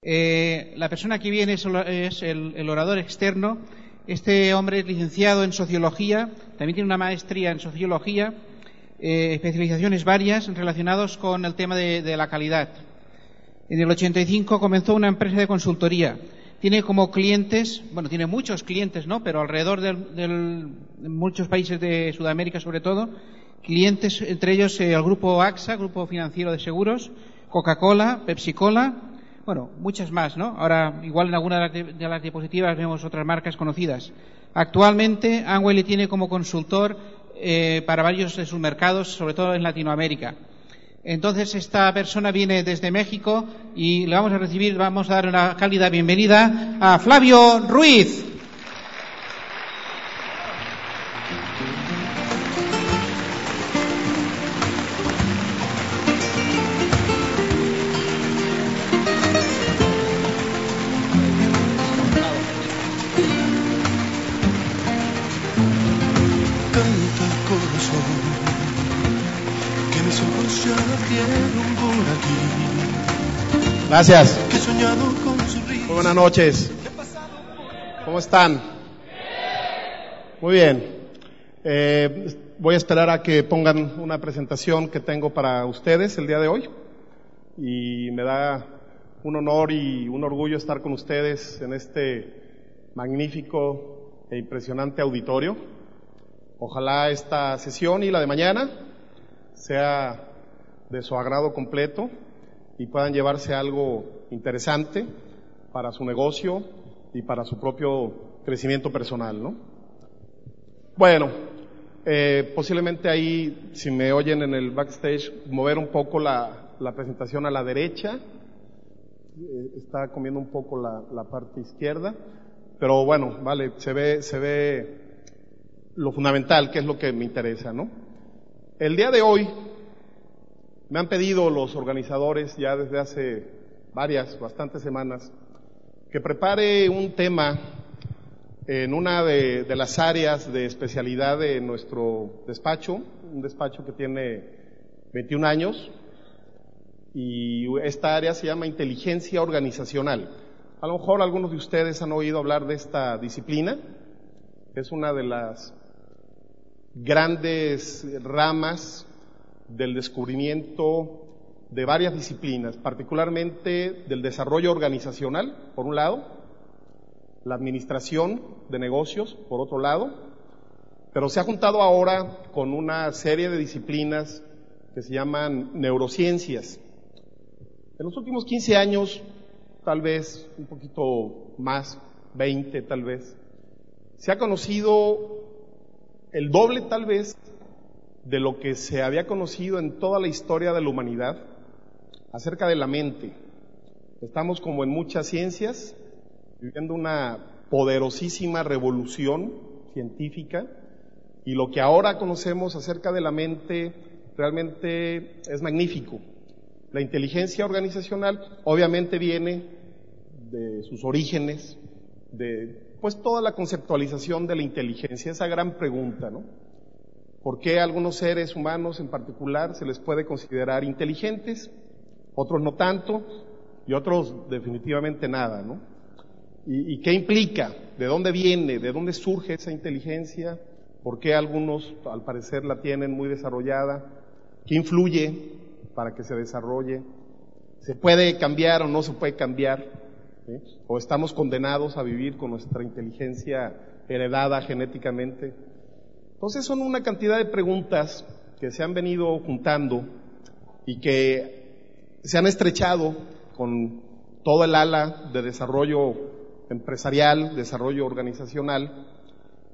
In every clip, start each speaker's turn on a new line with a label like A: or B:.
A: Eh, la persona que viene es, el, orador externo. Este hombre es licenciado en sociología, también tiene una maestría en sociología, eh, especializaciones varias relacionadas con el tema de, de, la calidad. En el 85 comenzó una empresa de consultoría. Tiene como clientes, bueno, tiene muchos clientes, ¿no? Pero alrededor de muchos países de Sudamérica, sobre todo, clientes, entre ellos eh, el grupo AXA, Grupo Financiero de Seguros, Coca-Cola, Pepsi-Cola, bueno, muchas más, ¿no? Ahora, igual en alguna de las diapositivas vemos otras marcas conocidas. Actualmente, Amway tiene como consultor eh, para varios de sus mercados, sobre todo en Latinoamérica. Entonces, esta persona viene desde México y le vamos a recibir, vamos a dar una cálida bienvenida a Flavio Ruiz.
B: Gracias. Muy buenas noches. ¿Cómo están? Muy bien. Eh, voy a esperar a que pongan una presentación que tengo para ustedes el día de hoy. Y me da un honor y un orgullo estar con ustedes en este magnífico e impresionante auditorio. Ojalá esta sesión y la de mañana sea de su agrado completo y puedan llevarse algo interesante para su negocio y para su propio crecimiento personal, ¿no? Bueno, eh, posiblemente ahí, si me oyen en el backstage, mover un poco la, la presentación a la derecha. Eh, está comiendo un poco la, la, parte izquierda. Pero bueno, vale, se ve, se ve lo fundamental, que es lo que me interesa, ¿no? El día de hoy me han pedido los organizadores ya desde hace varias, bastantes semanas, que prepare un tema en una de, las áreas de especialidad de nuestro despacho, un despacho que tiene 21 años, y esta área se llama inteligencia organizacional. A lo mejor algunos de ustedes han oído hablar de esta disciplina, es una de las grandes ramas del descubrimiento de varias disciplinas, particularmente del desarrollo organizacional, por un lado, la administración de negocios, por otro lado, pero se ha juntado ahora con una serie de disciplinas que se llaman neurociencias. En los últimos 15 años, tal vez un poquito más, 20 tal vez, se ha conocido el doble tal vez de lo que se había conocido en toda la historia de la humanidad acerca de la mente. Estamos como en muchas ciencias, viviendo una poderosísima revolución científica y lo que ahora conocemos acerca de la mente realmente es magnífico. La inteligencia organizacional obviamente viene de sus orígenes, de pues toda la conceptualización de la inteligencia, esa gran pregunta, ¿no? ¿Por qué algunos seres humanos en particular se les puede considerar inteligentes, otros no tanto y otros definitivamente nada, ¿no? ¿Y, qué implica? ¿De dónde viene? ¿De dónde surge esa inteligencia? ¿Por qué algunos al parecer la tienen muy desarrollada? ¿Qué influye para que se desarrolle? ¿Se puede cambiar o no se puede cambiar? ¿O estamos condenados a vivir con nuestra inteligencia heredada genéticamente? Entonces son una cantidad de preguntas que se han venido juntando y que se han estrechado con todo el ala de desarrollo empresarial, desarrollo organizacional.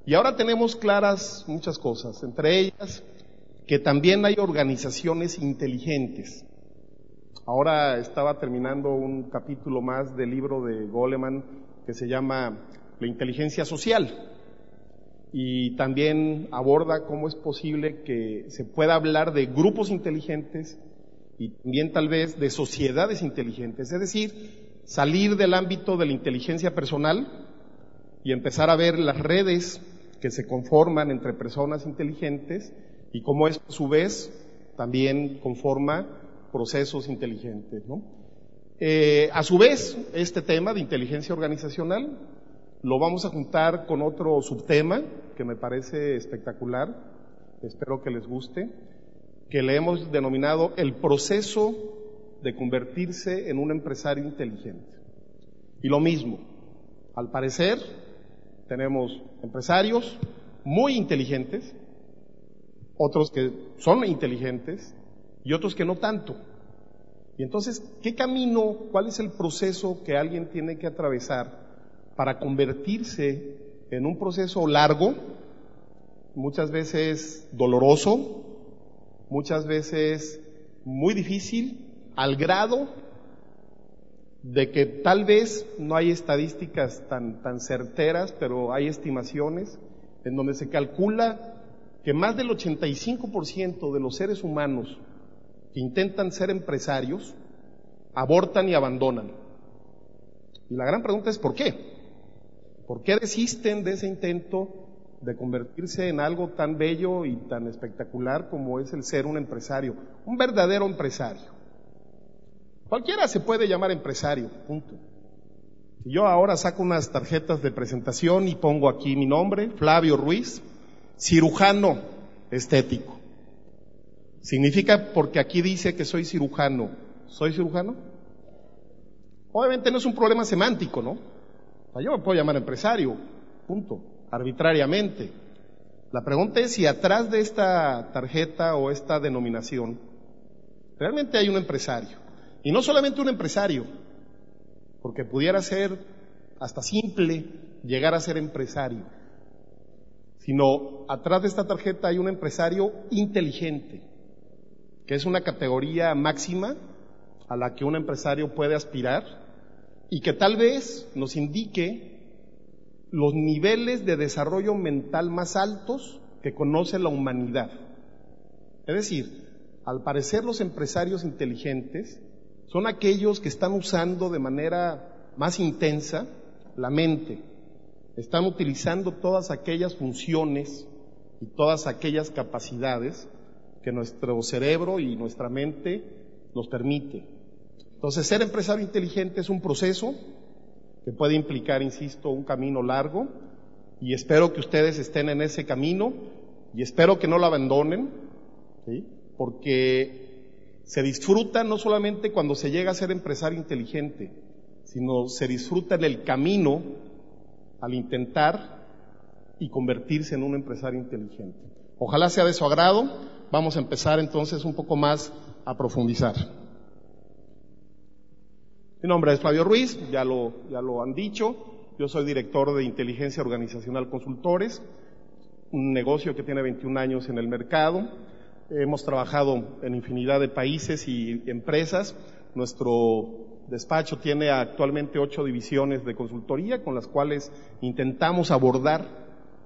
B: Y ahora tenemos claras muchas cosas, entre ellas que también hay organizaciones inteligentes. Ahora estaba terminando un capítulo más del libro de Goleman que se llama La inteligencia social y también aborda cómo es posible que se pueda hablar de grupos inteligentes y también tal vez de sociedades inteligentes, es decir, salir del ámbito de la inteligencia personal y empezar a ver las redes que se conforman entre personas inteligentes y cómo esto a su vez también conforma procesos inteligentes. ¿no? Eh, a su vez, este tema de inteligencia organizacional lo vamos a juntar con otro subtema que me parece espectacular, espero que les guste, que le hemos denominado el proceso de convertirse en un empresario inteligente. Y lo mismo, al parecer tenemos empresarios muy inteligentes, otros que son inteligentes y otros que no tanto. Y entonces, ¿qué camino, cuál es el proceso que alguien tiene que atravesar para convertirse en un proceso largo, muchas veces doloroso, muchas veces muy difícil, al grado de que tal vez no hay estadísticas tan, tan certeras, pero hay estimaciones en donde se calcula que más del 85% de los seres humanos que intentan ser empresarios abortan y abandonan. Y la gran pregunta es ¿por qué? ¿Por qué desisten de ese intento de convertirse en algo tan bello y tan espectacular como es el ser un empresario, un verdadero empresario? Cualquiera se puede llamar empresario, punto. Si yo ahora saco unas tarjetas de presentación y pongo aquí mi nombre, Flavio Ruiz, cirujano estético. Significa porque aquí dice que soy cirujano. ¿Soy cirujano? Obviamente no es un problema semántico, ¿no? Yo me puedo llamar empresario, punto, arbitrariamente. La pregunta es si atrás de esta tarjeta o esta denominación realmente hay un empresario. Y no solamente un empresario, porque pudiera ser hasta simple llegar a ser empresario sino atrás de esta tarjeta hay un empresario inteligente, que es una categoría máxima a la que un empresario puede aspirar y que tal vez nos indique los niveles de desarrollo mental más altos que conoce la humanidad. Es decir, al parecer los empresarios inteligentes son aquellos que están usando de manera más intensa la mente, están utilizando todas aquellas funciones y todas aquellas capacidades que nuestro cerebro y nuestra mente nos permite. Entonces, ser empresario inteligente es un proceso que puede implicar, insisto, un camino largo y espero que ustedes estén en ese camino y espero que no lo abandonen, porque se disfruta no solamente cuando se llega a ser empresario inteligente, sino se disfruta en el camino al intentar y convertirse en un empresario inteligente. Ojalá sea de su agrado. Vamos a empezar entonces un poco más a profundizar. Mi nombre es Flavio Ruiz, ya lo, ya lo han dicho. Yo soy director de Inteligencia Organizacional Consultores, un negocio que tiene 21 años en el mercado. Hemos trabajado en infinidad de países y empresas. Nuestro despacho tiene actualmente ocho divisiones de consultoría con las cuales intentamos abordar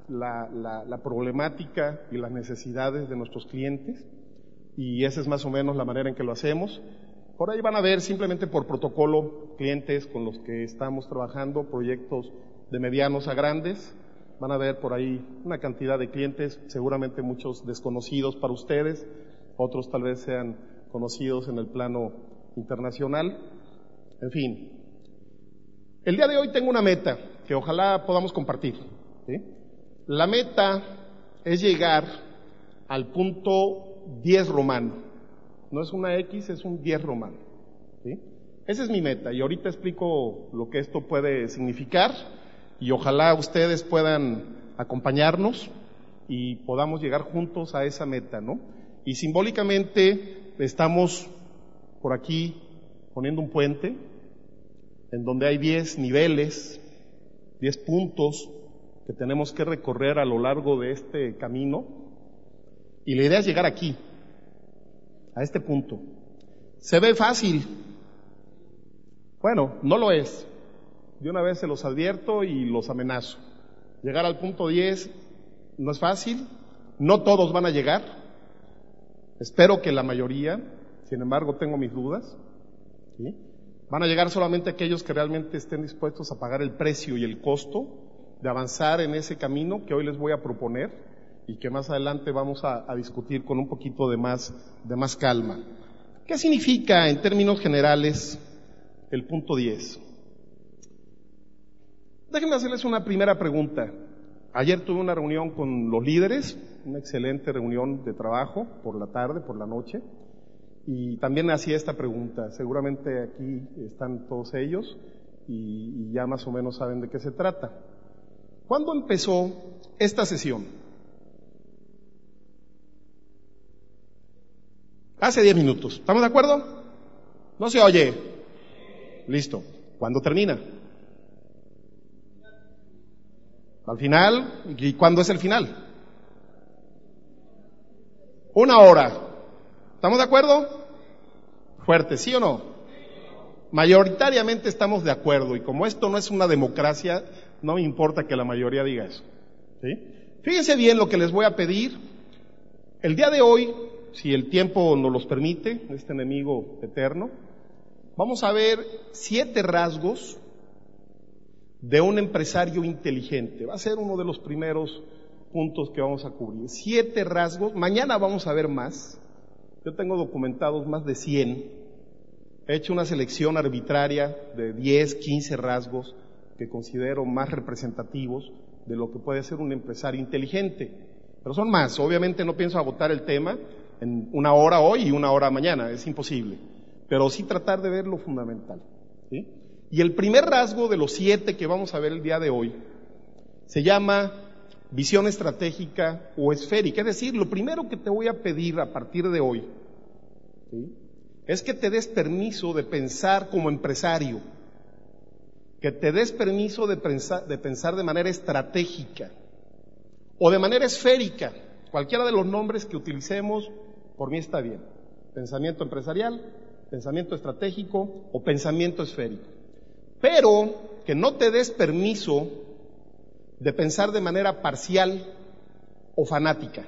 B: la, problemática y las necesidades de nuestros clientes y esa es más o menos la manera en que lo hacemos. Por ahí van a ver simplemente por protocolo clientes con los que estamos trabajando, proyectos de medianos a grandes. Van a ver por ahí una cantidad de clientes, seguramente muchos desconocidos para ustedes, otros tal vez sean conocidos en el plano internacional. En fin, el día de hoy tengo una meta que ojalá podamos compartir. La meta es llegar al punto 10 romano. No es una X, es un 10 romano. Esa es mi meta y ahorita explico lo que esto puede significar y ojalá ustedes puedan acompañarnos y podamos llegar juntos a esa meta, ¿no? Y simbólicamente estamos por aquí poniendo un puente en donde hay 10 niveles, 10 puntos que tenemos que recorrer a lo largo de este camino. Y la idea es llegar aquí, a este punto. Se ve fácil. Bueno, no lo es. De una vez se los advierto y los amenazo. Llegar al punto 10 no es fácil. No todos van a llegar. Espero que la mayoría. Sin embargo, tengo mis dudas. ¿sí? Van a llegar solamente aquellos que realmente estén dispuestos a pagar el precio y el costo de avanzar en ese camino que hoy les voy a proponer y que más adelante vamos a, discutir con un poquito de más, de más calma. ¿Qué significa en términos generales el punto 10. Déjenme hacerles una primera pregunta. Ayer tuve una reunión con los líderes, una excelente reunión de trabajo por la tarde, por la noche, y también hacía esta pregunta. Seguramente aquí están todos ellos y, y ya más o menos saben de qué se trata. ¿Cuándo empezó esta sesión? Hace 10 minutos. ¿Estamos de acuerdo? No se oye. Listo. ¿Cuándo termina? Al final. ¿Y cuándo es el final? Una hora. ¿Estamos de acuerdo? Fuerte, ¿sí o no? Mayoritariamente estamos de acuerdo y como esto no es una democracia, no me importa que la mayoría diga eso. ¿sí? Fíjense bien lo que les voy a pedir. El día de hoy, si el tiempo nos los permite, este enemigo eterno, vamos a ver siete rasgos de un empresario inteligente. Va a ser uno de los primeros puntos que vamos a cubrir. Siete rasgos. Mañana vamos a ver más. Yo tengo documentados más de 100. He hecho una selección arbitraria de 10, 15 rasgos que considero más representativos de lo que puede ser un empresario inteligente. Pero son más. Obviamente no pienso agotar el tema en una hora hoy y una hora mañana. Es imposible. Pero sí tratar de ver lo fundamental. Y el primer rasgo de los siete que vamos a ver el día de hoy se llama visión estratégica o esférica. Es decir, lo primero que te voy a pedir a partir de hoy ¿sí? es que te des permiso de pensar como empresario, que te des permiso de pensar, de pensar de manera estratégica o de manera esférica. Cualquiera de los nombres que utilicemos, por mí está bien. Pensamiento empresarial, pensamiento estratégico o pensamiento esférico. Pero que no te des permiso de pensar de manera parcial o fanática,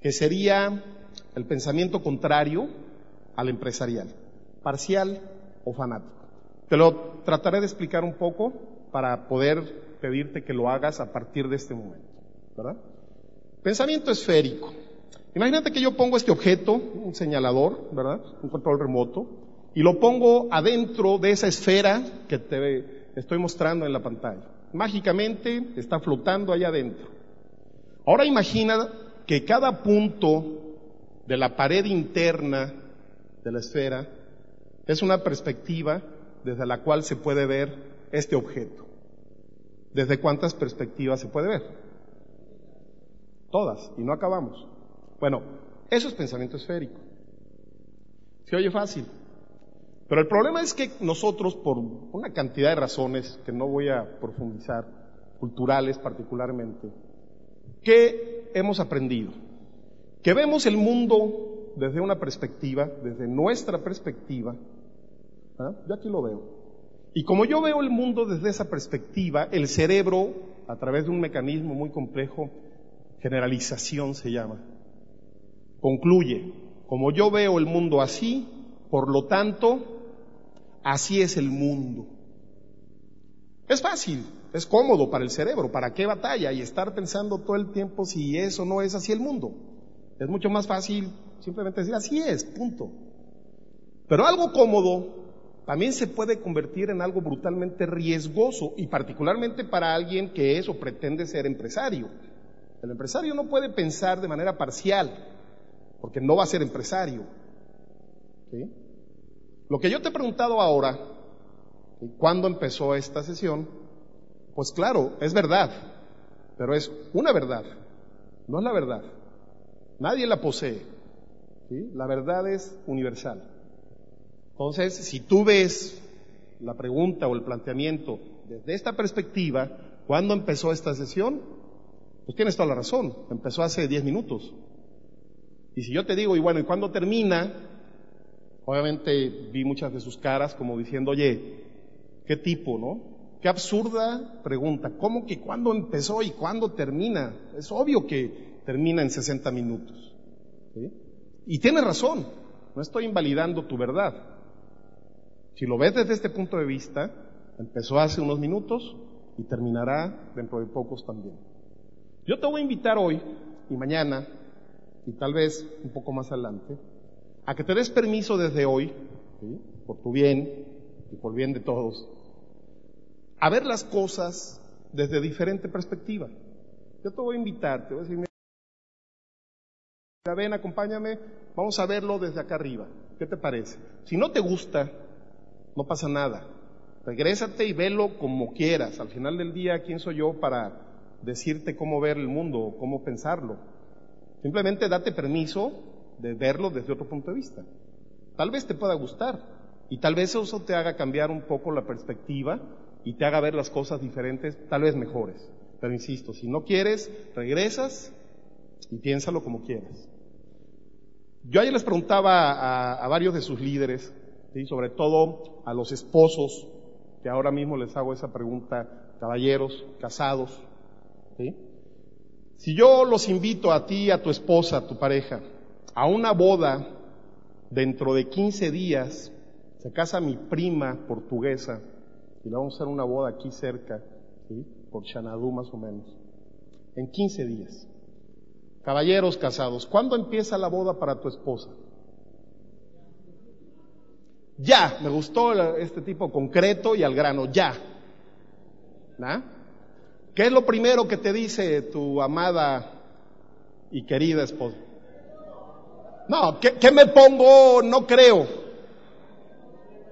B: que sería el pensamiento contrario al empresarial, parcial o fanático. Te lo trataré de explicar un poco para poder pedirte que lo hagas a partir de este momento, ¿verdad? Pensamiento esférico. Imagínate que yo pongo este objeto, un señalador, ¿verdad? Un control remoto, y lo pongo adentro de esa esfera que te estoy mostrando en la pantalla. Mágicamente está flotando allá adentro. Ahora imagina que cada punto de la pared interna de la esfera es una perspectiva desde la cual se puede ver este objeto. ¿Desde cuántas perspectivas se puede ver? Todas, y no acabamos. Bueno, eso es pensamiento esférico. Se oye fácil. Pero el problema es que nosotros, por una cantidad de razones que no voy a profundizar, culturales particularmente, ¿qué hemos aprendido? Que vemos el mundo desde una perspectiva, desde nuestra perspectiva. ¿ah? Yo aquí lo veo. Y como yo veo el mundo desde esa perspectiva, el cerebro, a través de un mecanismo muy complejo, generalización se llama, concluye, como yo veo el mundo así, por lo tanto, así es el mundo. Es fácil, es cómodo para el cerebro, ¿para qué batalla? Y estar pensando todo el tiempo si eso no es así el mundo. Es mucho más fácil simplemente decir así es, punto. Pero algo cómodo también se puede convertir en algo brutalmente riesgoso y particularmente para alguien que es o pretende ser empresario. El empresario no puede pensar de manera parcial porque no va a ser empresario. Lo que yo te he preguntado ahora, ¿cuándo empezó esta sesión? Pues claro, es verdad, pero es una verdad, no es la verdad. Nadie la posee. ¿sí? La verdad es universal. Entonces, si tú ves la pregunta o el planteamiento desde esta perspectiva, ¿cuándo empezó esta sesión? Pues tienes toda la razón, empezó hace 10 minutos. Y si yo te digo, y bueno, ¿y cuándo termina? Obviamente vi muchas de sus caras como diciendo, oye, ¿qué tipo, no? Qué absurda pregunta. ¿Cómo que cuándo empezó y cuándo termina? Es obvio que termina en 60 minutos. Y tienes razón, no estoy invalidando tu verdad. Si lo ves desde este punto de vista, empezó hace unos minutos y terminará dentro de pocos también. Yo te voy a invitar hoy y mañana, y tal vez un poco más adelante, a que te des permiso desde hoy, por tu bien y por bien de todos, a ver las cosas desde diferente perspectiva. Yo te voy a invitar, te voy a decir, ven, acompáñame, vamos a verlo desde acá arriba. ¿Qué te parece? Si no te gusta, no pasa nada. Regrésate y velo como quieras. Al final del día, ¿quién soy yo para decirte cómo ver el mundo o cómo pensarlo? Simplemente date permiso de verlo desde otro punto de vista. Tal vez te pueda gustar y tal vez eso te haga cambiar un poco la perspectiva y te haga ver las cosas diferentes, tal vez mejores. Pero insisto, si no quieres, regresas y piénsalo como quieras. Yo ayer les preguntaba a, varios de sus líderes, ¿sí? sobre todo a los esposos, que ahora mismo les hago esa pregunta, caballeros, casados, ¿sí? Si yo los invito a ti, a tu esposa, a tu pareja, a una boda dentro de 15 días, se casa mi prima portuguesa, y le vamos a hacer una boda aquí cerca, por Xanadu más o menos, en 15 días. Caballeros casados, ¿cuándo empieza la boda para tu esposa? Ya, me gustó este tipo concreto y al grano, ya. ¿Ah? ¿Qué es lo primero que te dice tu amada y querida esposa? No, ¿qué, ¿qué, me pongo? No creo.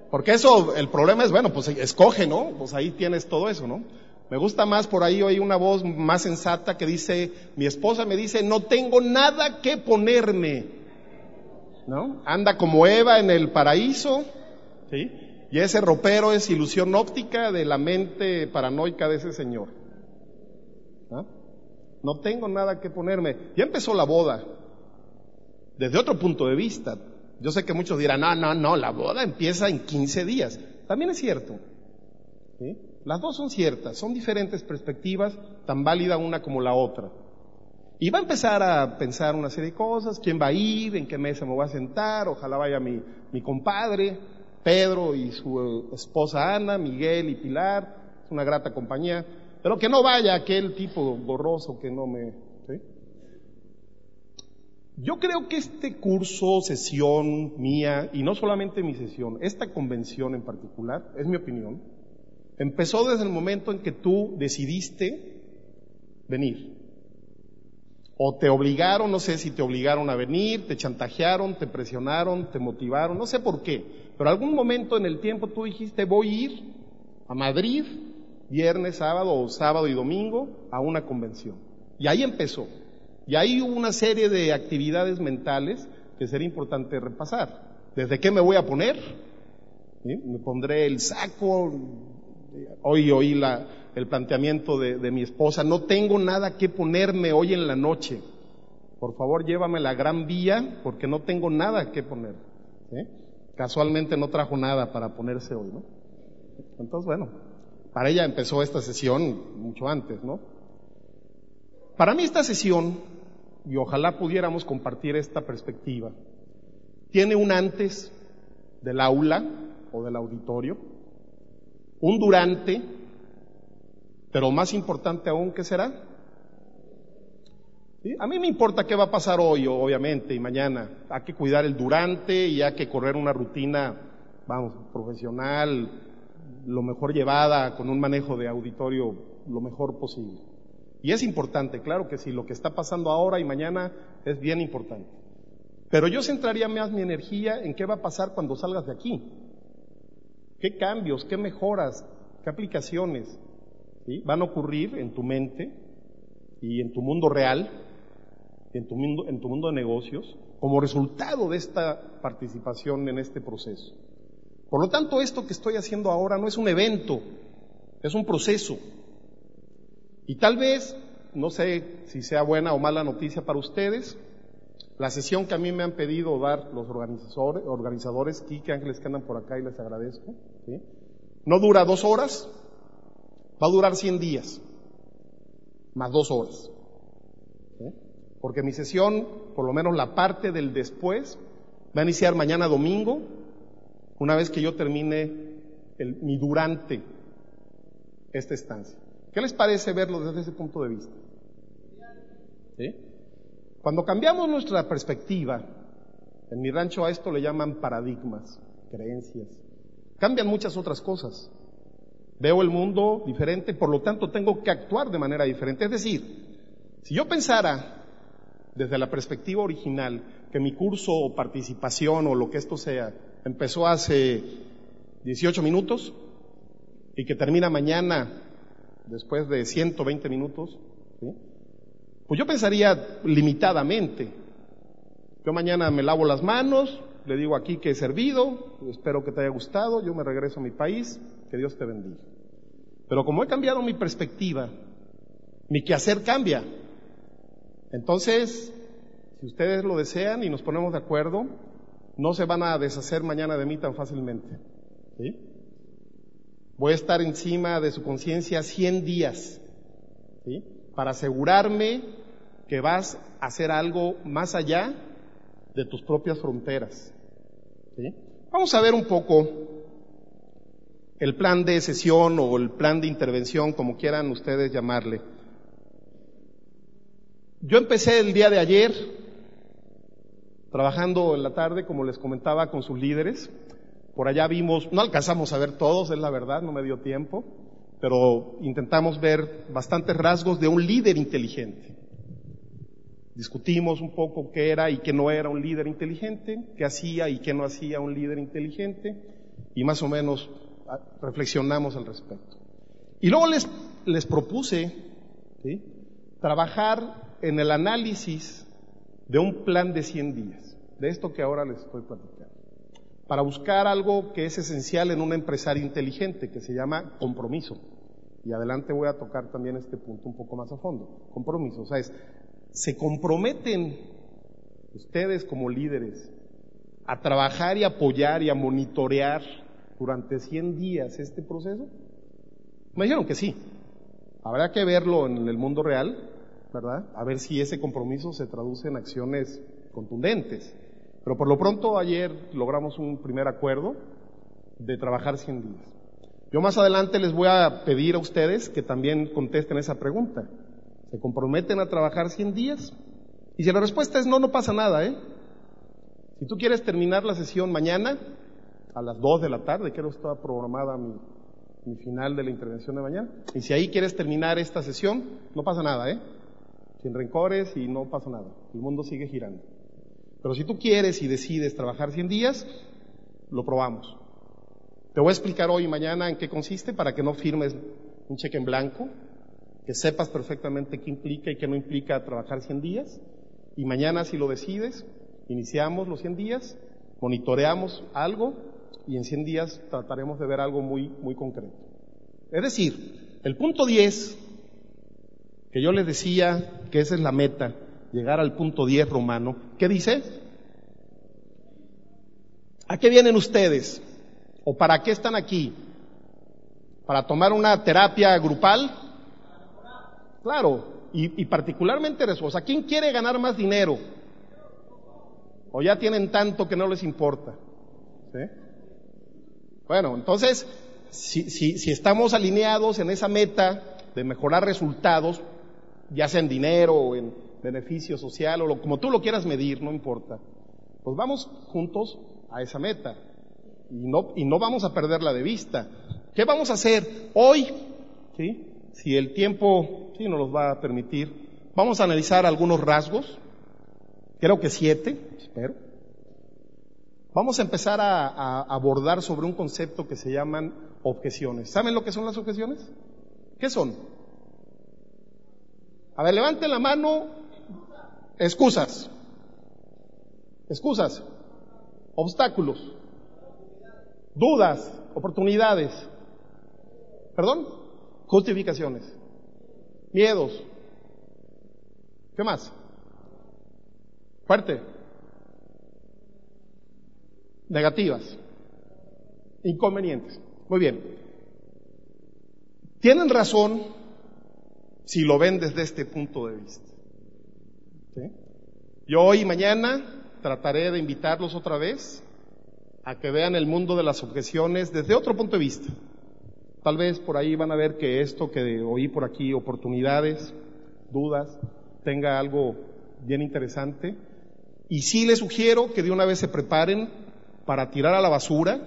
B: Porque eso, el problema es, bueno, pues escoge, ¿no? Pues ahí tienes todo eso, ¿no? Me gusta más por ahí oí una voz más sensata que dice, mi esposa me dice, no tengo nada que ponerme. ¿No? Anda como Eva en el paraíso, ¿sí? Y ese ropero es ilusión óptica de la mente paranoica de ese señor. No tengo nada que ponerme. Ya empezó la boda. Desde otro punto de vista. Yo sé que muchos dirán, no, no, no, la boda empieza en 15 días. También es cierto. ¿sí? Las dos son ciertas, son diferentes perspectivas, tan válida una como la otra. Y va a empezar a pensar una serie de cosas, quién va a ir, en qué mesa me voy a sentar, ojalá vaya mi, mi compadre, Pedro y su esposa Ana, Miguel y Pilar, es una grata compañía, pero que no vaya aquel tipo borroso que no me... Yo creo que este curso, sesión mía, y no solamente mi sesión, esta convención en particular, es mi opinión, empezó desde el momento en que tú decidiste venir. O te obligaron, no sé si te obligaron a venir, te chantajearon, te presionaron, te motivaron, no sé por qué, pero algún momento en el tiempo tú dijiste voy a ir a Madrid, viernes, sábado o sábado y domingo, a una convención. Y ahí empezó. Y ahí hubo una serie de actividades mentales que sería importante repasar. ¿Desde qué me voy a poner? Me pondré el saco. Hoy oí la, el planteamiento de, de, mi esposa. No tengo nada que ponerme hoy en la noche. Por favor, llévame la gran vía porque no tengo nada que poner. Casualmente no trajo nada para ponerse hoy, ¿no? Entonces, bueno, para ella empezó esta sesión mucho antes, ¿no? Para mí esta sesión, y ojalá pudiéramos compartir esta perspectiva, tiene un antes del aula o del auditorio, un durante, pero más importante aún, ¿qué será? A mí me importa qué va a pasar hoy, obviamente, y mañana. Hay que cuidar el durante y hay que correr una rutina, vamos, profesional, lo mejor llevada, con un manejo de auditorio lo mejor posible. Y es importante, claro que sí, lo que está pasando ahora y mañana es bien importante. Pero yo centraría más mi energía en qué va a pasar cuando salgas de aquí. ¿Qué cambios, qué mejoras, qué aplicaciones van a ocurrir en tu mente y en tu mundo real, en tu mundo, en tu mundo de negocios, como resultado de esta participación en este proceso? Por lo tanto, esto que estoy haciendo ahora no es un evento, es un proceso. Y tal vez, no sé si sea buena o mala noticia para ustedes, la sesión que a mí me han pedido dar los organizadores, organizadores Kike Ángeles que andan por acá y les agradezco, no dura dos horas, va a durar 100 días, más dos horas. Porque mi sesión, por lo menos la parte del después, va a iniciar mañana domingo, una vez que yo termine mi durante esta estancia. ¿Qué les parece verlo desde ese punto de vista? ¿Sí? Cuando cambiamos nuestra perspectiva, en mi rancho a esto le llaman paradigmas, creencias. Cambian muchas otras cosas. Veo el mundo diferente, por lo tanto tengo que actuar de manera diferente. Es decir, si yo pensara desde la perspectiva original que mi curso o participación o lo que esto sea empezó hace 18 minutos y que termina mañana después de 120 minutos, pues yo pensaría limitadamente. Yo mañana me lavo las manos, le digo aquí que he servido, espero que te haya gustado, yo me regreso a mi país, que Dios te bendiga. Pero como he cambiado mi perspectiva, mi quehacer cambia. Entonces, si ustedes lo desean y nos ponemos de acuerdo, no se van a deshacer mañana de mí tan fácilmente. Voy a estar encima de su conciencia 100 días, para asegurarme que vas a hacer algo más allá de tus propias fronteras. Vamos a ver un poco el plan de sesión o el plan de intervención, como quieran ustedes llamarle. Yo empecé el día de ayer trabajando en la tarde, como les comentaba, con sus líderes. Por allá vimos, no alcanzamos a ver todos, es la verdad, no me dio tiempo, pero intentamos ver bastantes rasgos de un líder inteligente. Discutimos un poco qué era y qué no era un líder inteligente, qué hacía y qué no hacía un líder inteligente, y más o menos ah, reflexionamos al respecto. Y luego les, les propuse trabajar en el análisis de un plan de 100 días, de esto que ahora les estoy platicando, para buscar algo que es esencial en un empresario inteligente, que se llama compromiso. Y adelante voy a tocar también este punto un poco más a fondo. Compromiso, o sea, es ¿Se comprometen ustedes como líderes a trabajar y apoyar y a monitorear durante 100 días este proceso? Me dijeron que sí. Habrá que verlo en el mundo real, ¿verdad? A ver si ese compromiso se traduce en acciones contundentes. Pero por lo pronto ayer logramos un primer acuerdo de trabajar 100 días. Yo más adelante les voy a pedir a ustedes que también contesten esa pregunta. ¿Se comprometen a trabajar 100 días? Y si la respuesta es no, no pasa nada, ¿eh? Si tú quieres terminar la sesión mañana, a las 2 de la tarde, creo que está programada mi, mi final de la intervención de mañana, y si ahí quieres terminar esta sesión, no pasa nada, ¿eh? Sin rencores y no pasa nada. El mundo sigue girando. Pero si tú quieres y decides trabajar 100 días, lo probamos. Te voy a explicar hoy y mañana en qué consiste para que no firmes un cheque en blanco, que sepas perfectamente qué implica y qué no implica trabajar 100 días. Y mañana, si lo decides, iniciamos los 100 días, monitoreamos algo y en 100 días trataremos de ver algo muy, muy concreto. Es decir, el punto 10, que yo les decía que esa es la meta, llegar al punto 10 romano, ¿qué dice? ¿A qué vienen ustedes? ¿O para qué están aquí? ¿Para tomar una terapia grupal? Claro, y, particularmente eso. ¿quién quiere ganar más dinero? ¿O ya tienen tanto que no les importa? Bueno, entonces, si, si, estamos alineados en esa meta de mejorar resultados, ya sea en dinero o en beneficio social o como tú lo quieras medir, no importa, pues vamos juntos a esa meta y no, y no vamos a perderla de vista. ¿Qué vamos a hacer hoy? ¿Sí? si el tiempo sí nos los va a permitir, vamos a analizar algunos rasgos, creo que siete, espero. Vamos a empezar a, abordar sobre un concepto que se llaman objeciones. ¿Saben lo que son las objeciones? ¿Qué son? A ver, levanten la mano. Excusas. Excusas. Obstáculos. Dudas. Oportunidades. ¿Perdón? Justificaciones. Miedos. ¿Qué más? Fuerte. Negativas. Inconvenientes. Muy bien. Tienen razón si lo ven desde este punto de vista. Yo hoy y mañana trataré de invitarlos otra vez a que vean el mundo de las objeciones desde otro punto de vista. Tal vez por ahí van a ver que esto que oí por aquí, oportunidades, dudas, tenga algo bien interesante. Y sí les sugiero que de una vez se preparen para tirar a la basura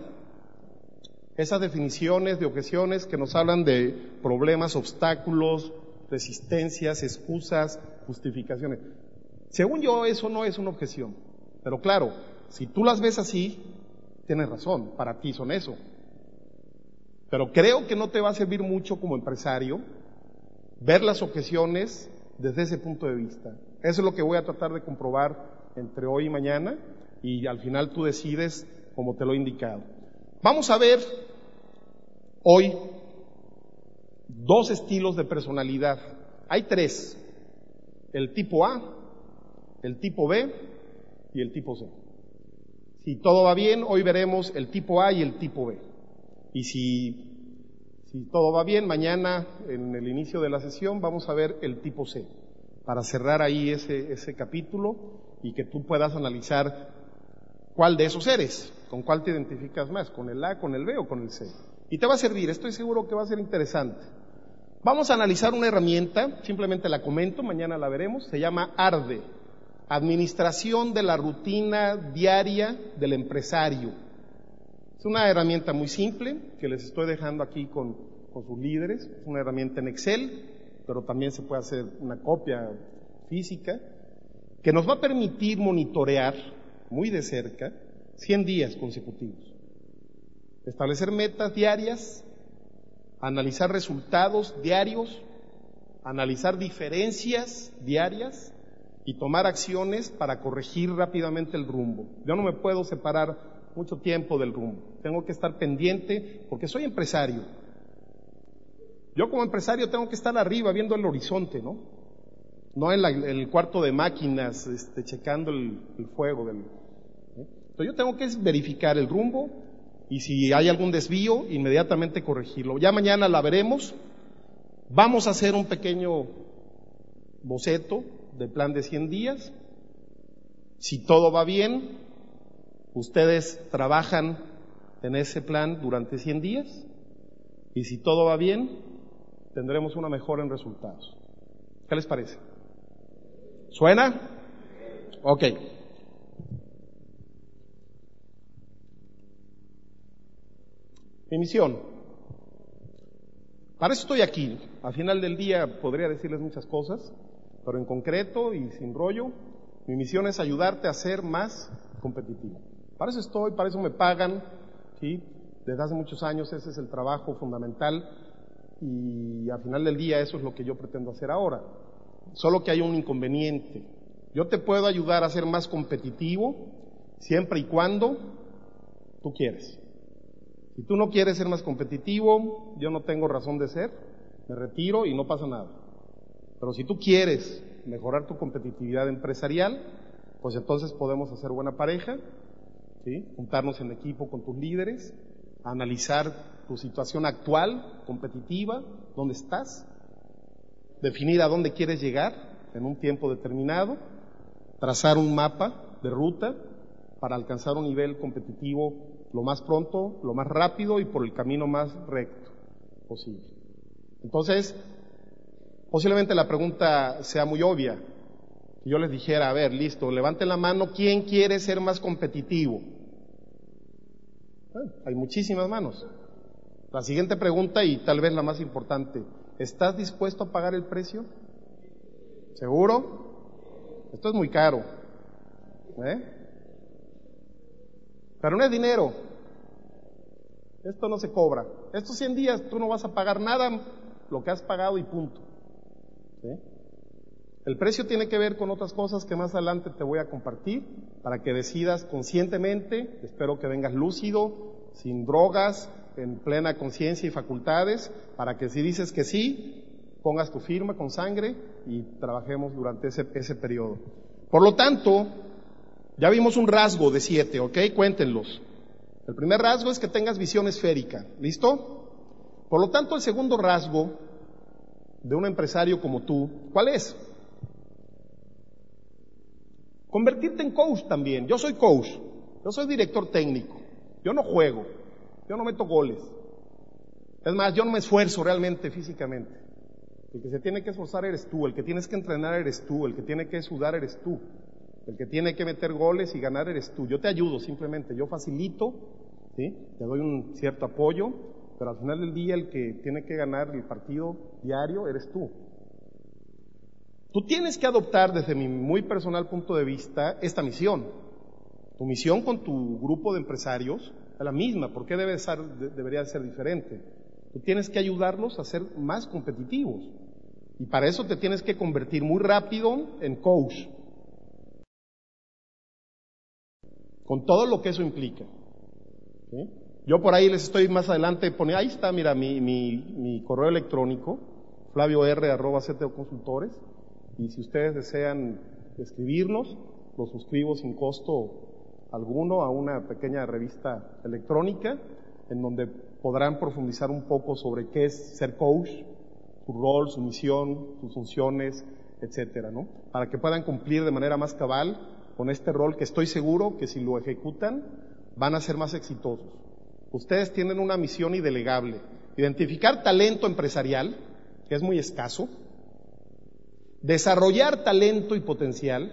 B: Esas definiciones de objeciones que nos hablan de problemas, obstáculos, resistencias, excusas, justificaciones. Según yo, eso no es una objeción. Pero claro, si tú las ves así, tienes razón, para ti son eso. Pero creo que no te va a servir mucho como empresario ver las objeciones desde ese punto de vista. Eso es lo que voy a tratar de comprobar entre hoy y mañana y al final tú decides como te lo he indicado. Vamos a ver hoy dos estilos de personalidad. Hay tres. El tipo A, el tipo B y el tipo C. Si todo va bien, hoy veremos el tipo A y el tipo B. Y si, si todo va bien, mañana en el inicio de la sesión vamos a ver el tipo C, para cerrar ahí ese, ese capítulo y que tú puedas analizar cuál de esos eres, con cuál te identificas más, con el A, con el B o con el C. Y te va a servir, estoy seguro que va a ser interesante. Vamos a analizar una herramienta, simplemente la comento, mañana la veremos, se llama ARDE, Administración de la Rutina Diaria del Empresario. Es una herramienta muy simple que les estoy dejando aquí con, con sus líderes, es una herramienta en Excel, pero también se puede hacer una copia física, que nos va a permitir monitorear muy de cerca 100 días consecutivos. Establecer metas diarias, analizar resultados diarios, analizar diferencias diarias y tomar acciones para corregir rápidamente el rumbo. Yo no me puedo separar mucho tiempo del rumbo. Tengo que estar pendiente porque soy empresario. Yo como empresario tengo que estar arriba viendo el horizonte, ¿no? No en, el cuarto de máquinas, este, checando el, fuego del... ¿eh? Entonces yo tengo que verificar el rumbo y si hay algún desvío, inmediatamente corregirlo. Ya mañana la veremos. Vamos a hacer un pequeño boceto de plan de 100 días. Si todo va bien, ustedes trabajan en ese plan durante 100 días y si todo va bien, tendremos una mejora en resultados. ¿Qué les parece? ¿Suena? Ok. Mi misión. Para eso estoy aquí. Al final del día podría decirles muchas cosas, pero en concreto y sin rollo, mi misión es ayudarte a ser más competitivo. Para eso estoy, para eso me pagan, ¿sí? Desde hace muchos años ese es el trabajo fundamental y al final del día eso es lo que yo pretendo hacer ahora. Solo que hay un inconveniente. Yo te puedo ayudar a ser más competitivo siempre y cuando tú quieres. Si tú no quieres ser más competitivo, yo no tengo razón de ser, me retiro y no pasa nada. Pero si tú quieres mejorar tu competitividad empresarial, pues entonces podemos hacer buena pareja, juntarnos en equipo con tus líderes, analizar tu situación actual, competitiva, dónde estás, definir a dónde quieres llegar en un tiempo determinado, trazar un mapa de ruta para alcanzar un nivel competitivo lo más pronto, lo más rápido y por el camino más recto posible. Entonces, posiblemente la pregunta sea muy obvia. Yo les dijera, a ver, listo, levanten la mano, ¿quién quiere ser más competitivo? hay muchísimas manos. La siguiente pregunta y tal vez la más importante, ¿estás dispuesto a pagar el precio? ¿Seguro? Esto es muy caro. ¿Eh? Pero no es dinero. Esto no se cobra. Estos 100 días tú no vas a pagar nada lo que has pagado y punto. El precio tiene que ver con otras cosas que más adelante te voy a compartir para que decidas conscientemente, espero que vengas lúcido, sin drogas, en plena conciencia y facultades, para que si dices que sí, pongas tu firma con sangre y trabajemos durante ese, ese periodo. Por lo tanto, ya vimos un rasgo de siete, ¿ok? Cuéntenlos. El primer rasgo es que tengas visión esférica, ¿listo? Por lo tanto, el segundo rasgo de un empresario como tú, ¿cuál es? Convertirte en coach también. Yo soy coach, yo soy director técnico, yo no juego, yo no meto goles. Es más, yo no me esfuerzo realmente físicamente. El que se tiene que esforzar eres tú, el que tienes que entrenar eres tú, el que tiene que sudar eres tú. El que tiene que meter goles y ganar eres tú. Yo te ayudo simplemente, yo facilito ¿sí? Te doy un cierto apoyo, pero al final del día el que tiene que ganar el partido diario eres tú. Tú tienes que adoptar desde mi muy personal punto de vista esta misión. Tu misión con tu grupo de empresarios es la misma. ¿Por qué debe ser, debería ser diferente? Tú tienes que ayudarlos a ser más competitivos. Y para eso te tienes que convertir muy rápido en coach. Con todo lo que eso implica. Yo por ahí les estoy más adelante poniendo, ahí está, mira, mi, mi, mi correo electrónico, consultores y si ustedes desean escribirnos, lo suscribo sin costo alguno a una pequeña revista electrónica en donde podrán profundizar un poco sobre qué es ser coach, su rol, su misión, sus funciones, etcétera, ¿no? Para que puedan cumplir de manera más cabal con este rol que estoy seguro que si lo ejecutan van a ser más exitosos. Ustedes tienen una misión indelegable, identificar talento empresarial, que es muy escaso, desarrollar talento y potencial,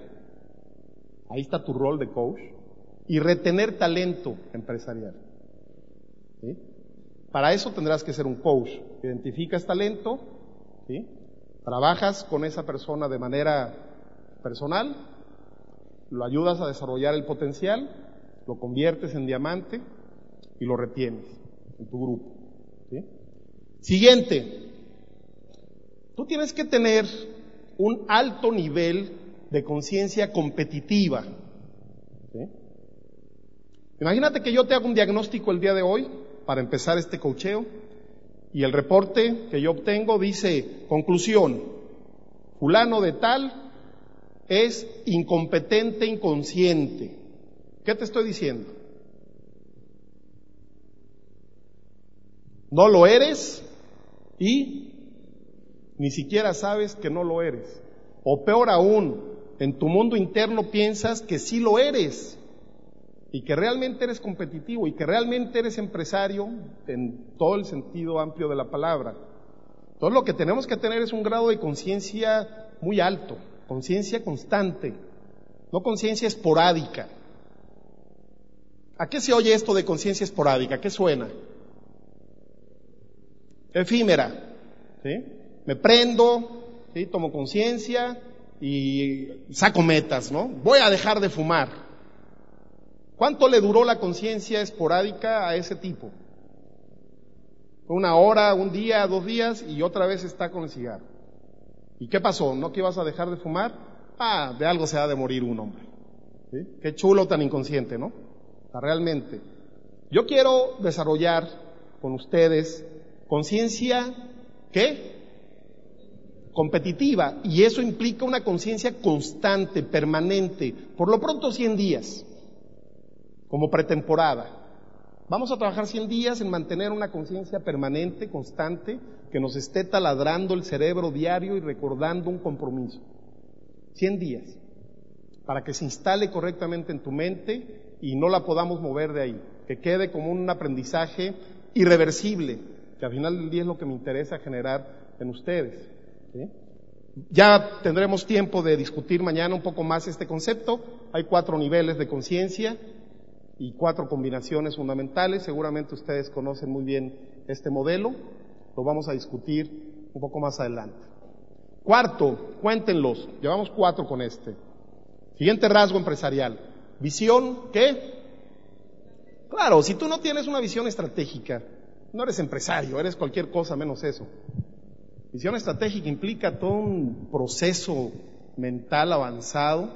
B: ahí está tu rol de coach, y retener talento empresarial. Para eso tendrás que ser un coach. Identificas talento, trabajas con esa persona de manera personal, lo ayudas a desarrollar el potencial, lo conviertes en diamante y lo retienes en tu grupo. Siguiente, tú tienes que tener un alto nivel de conciencia competitiva. Imagínate que yo te hago un diagnóstico el día de hoy para empezar este cocheo y el reporte que yo obtengo dice, conclusión, fulano de tal es incompetente, inconsciente. ¿Qué te estoy diciendo? No lo eres y ni siquiera sabes que no lo eres. O peor aún, en tu mundo interno piensas que sí lo eres y que realmente eres competitivo y que realmente eres empresario en todo el sentido amplio de la palabra. Todo lo que tenemos que tener es un grado de conciencia muy alto, conciencia constante, no conciencia esporádica. ¿A qué se oye esto de conciencia esporádica? ¿Qué suena? Efímera. ¿sí? me prendo, tomo conciencia y saco metas, ¿no? Voy a dejar de fumar. ¿Cuánto le duró la conciencia esporádica a ese tipo? Una hora, un día, dos días y otra vez está con el cigarro. ¿Y qué pasó? ¿No que ibas a dejar de fumar? Ah, de algo se ha de morir un hombre. Qué chulo tan inconsciente, ¿no? realmente. Yo quiero desarrollar con ustedes conciencia, ¿qué? competitiva y eso implica una conciencia constante, permanente, por lo pronto 100 días, como pretemporada. Vamos a trabajar 100 días en mantener una conciencia permanente, constante, que nos esté taladrando el cerebro diario y recordando un compromiso. 100 días, para que se instale correctamente en tu mente y no la podamos mover de ahí, que quede como un aprendizaje irreversible, que al final del día es lo que me interesa generar en ustedes. Ya tendremos tiempo de discutir mañana un poco más este concepto. Hay cuatro niveles de conciencia y cuatro combinaciones fundamentales. Seguramente ustedes conocen muy bien este modelo. Lo vamos a discutir un poco más adelante. Cuarto, cuéntenlos. Llevamos cuatro con este. Siguiente rasgo empresarial. Visión, ¿qué? Claro, si tú no tienes una visión estratégica, no eres empresario, eres cualquier cosa menos eso. Visión estratégica implica todo un proceso mental avanzado,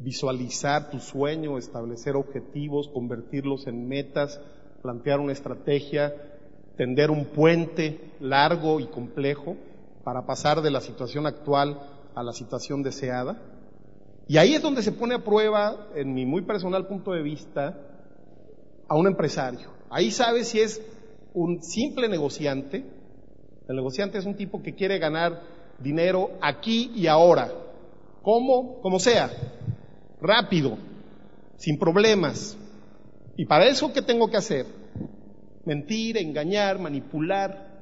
B: visualizar tu sueño, establecer objetivos, convertirlos en metas, plantear una estrategia, tender un puente largo y complejo para pasar de la situación actual a la situación deseada. Y ahí es donde se pone a prueba, en mi muy personal punto de vista, a un empresario. Ahí sabes si es un simple negociante, el negociante es un tipo que quiere ganar dinero aquí y ahora. ¿Cómo? Como sea. Rápido, sin problemas. ¿Y para eso qué tengo que hacer? Mentir, engañar, manipular.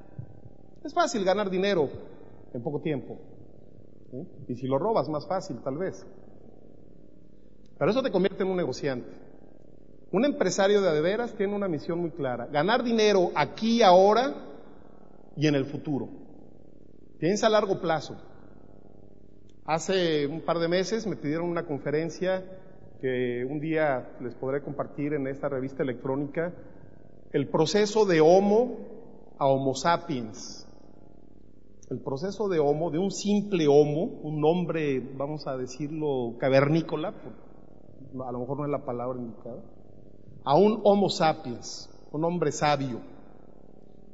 B: Es fácil ganar dinero en poco tiempo. Y si lo robas, más fácil tal vez. Pero eso te convierte en un negociante. Un empresario de adeveras tiene una misión muy clara, ganar dinero aquí, ahora y en el futuro. Piensa a largo plazo. Hace un par de meses me pidieron una conferencia que un día les podré compartir en esta revista electrónica, el proceso de Homo a Homo sapiens. El proceso de Homo, de un simple Homo, un hombre, vamos a decirlo, cavernícola, a lo mejor no es la palabra indicada, a un Homo sapiens, un hombre sabio.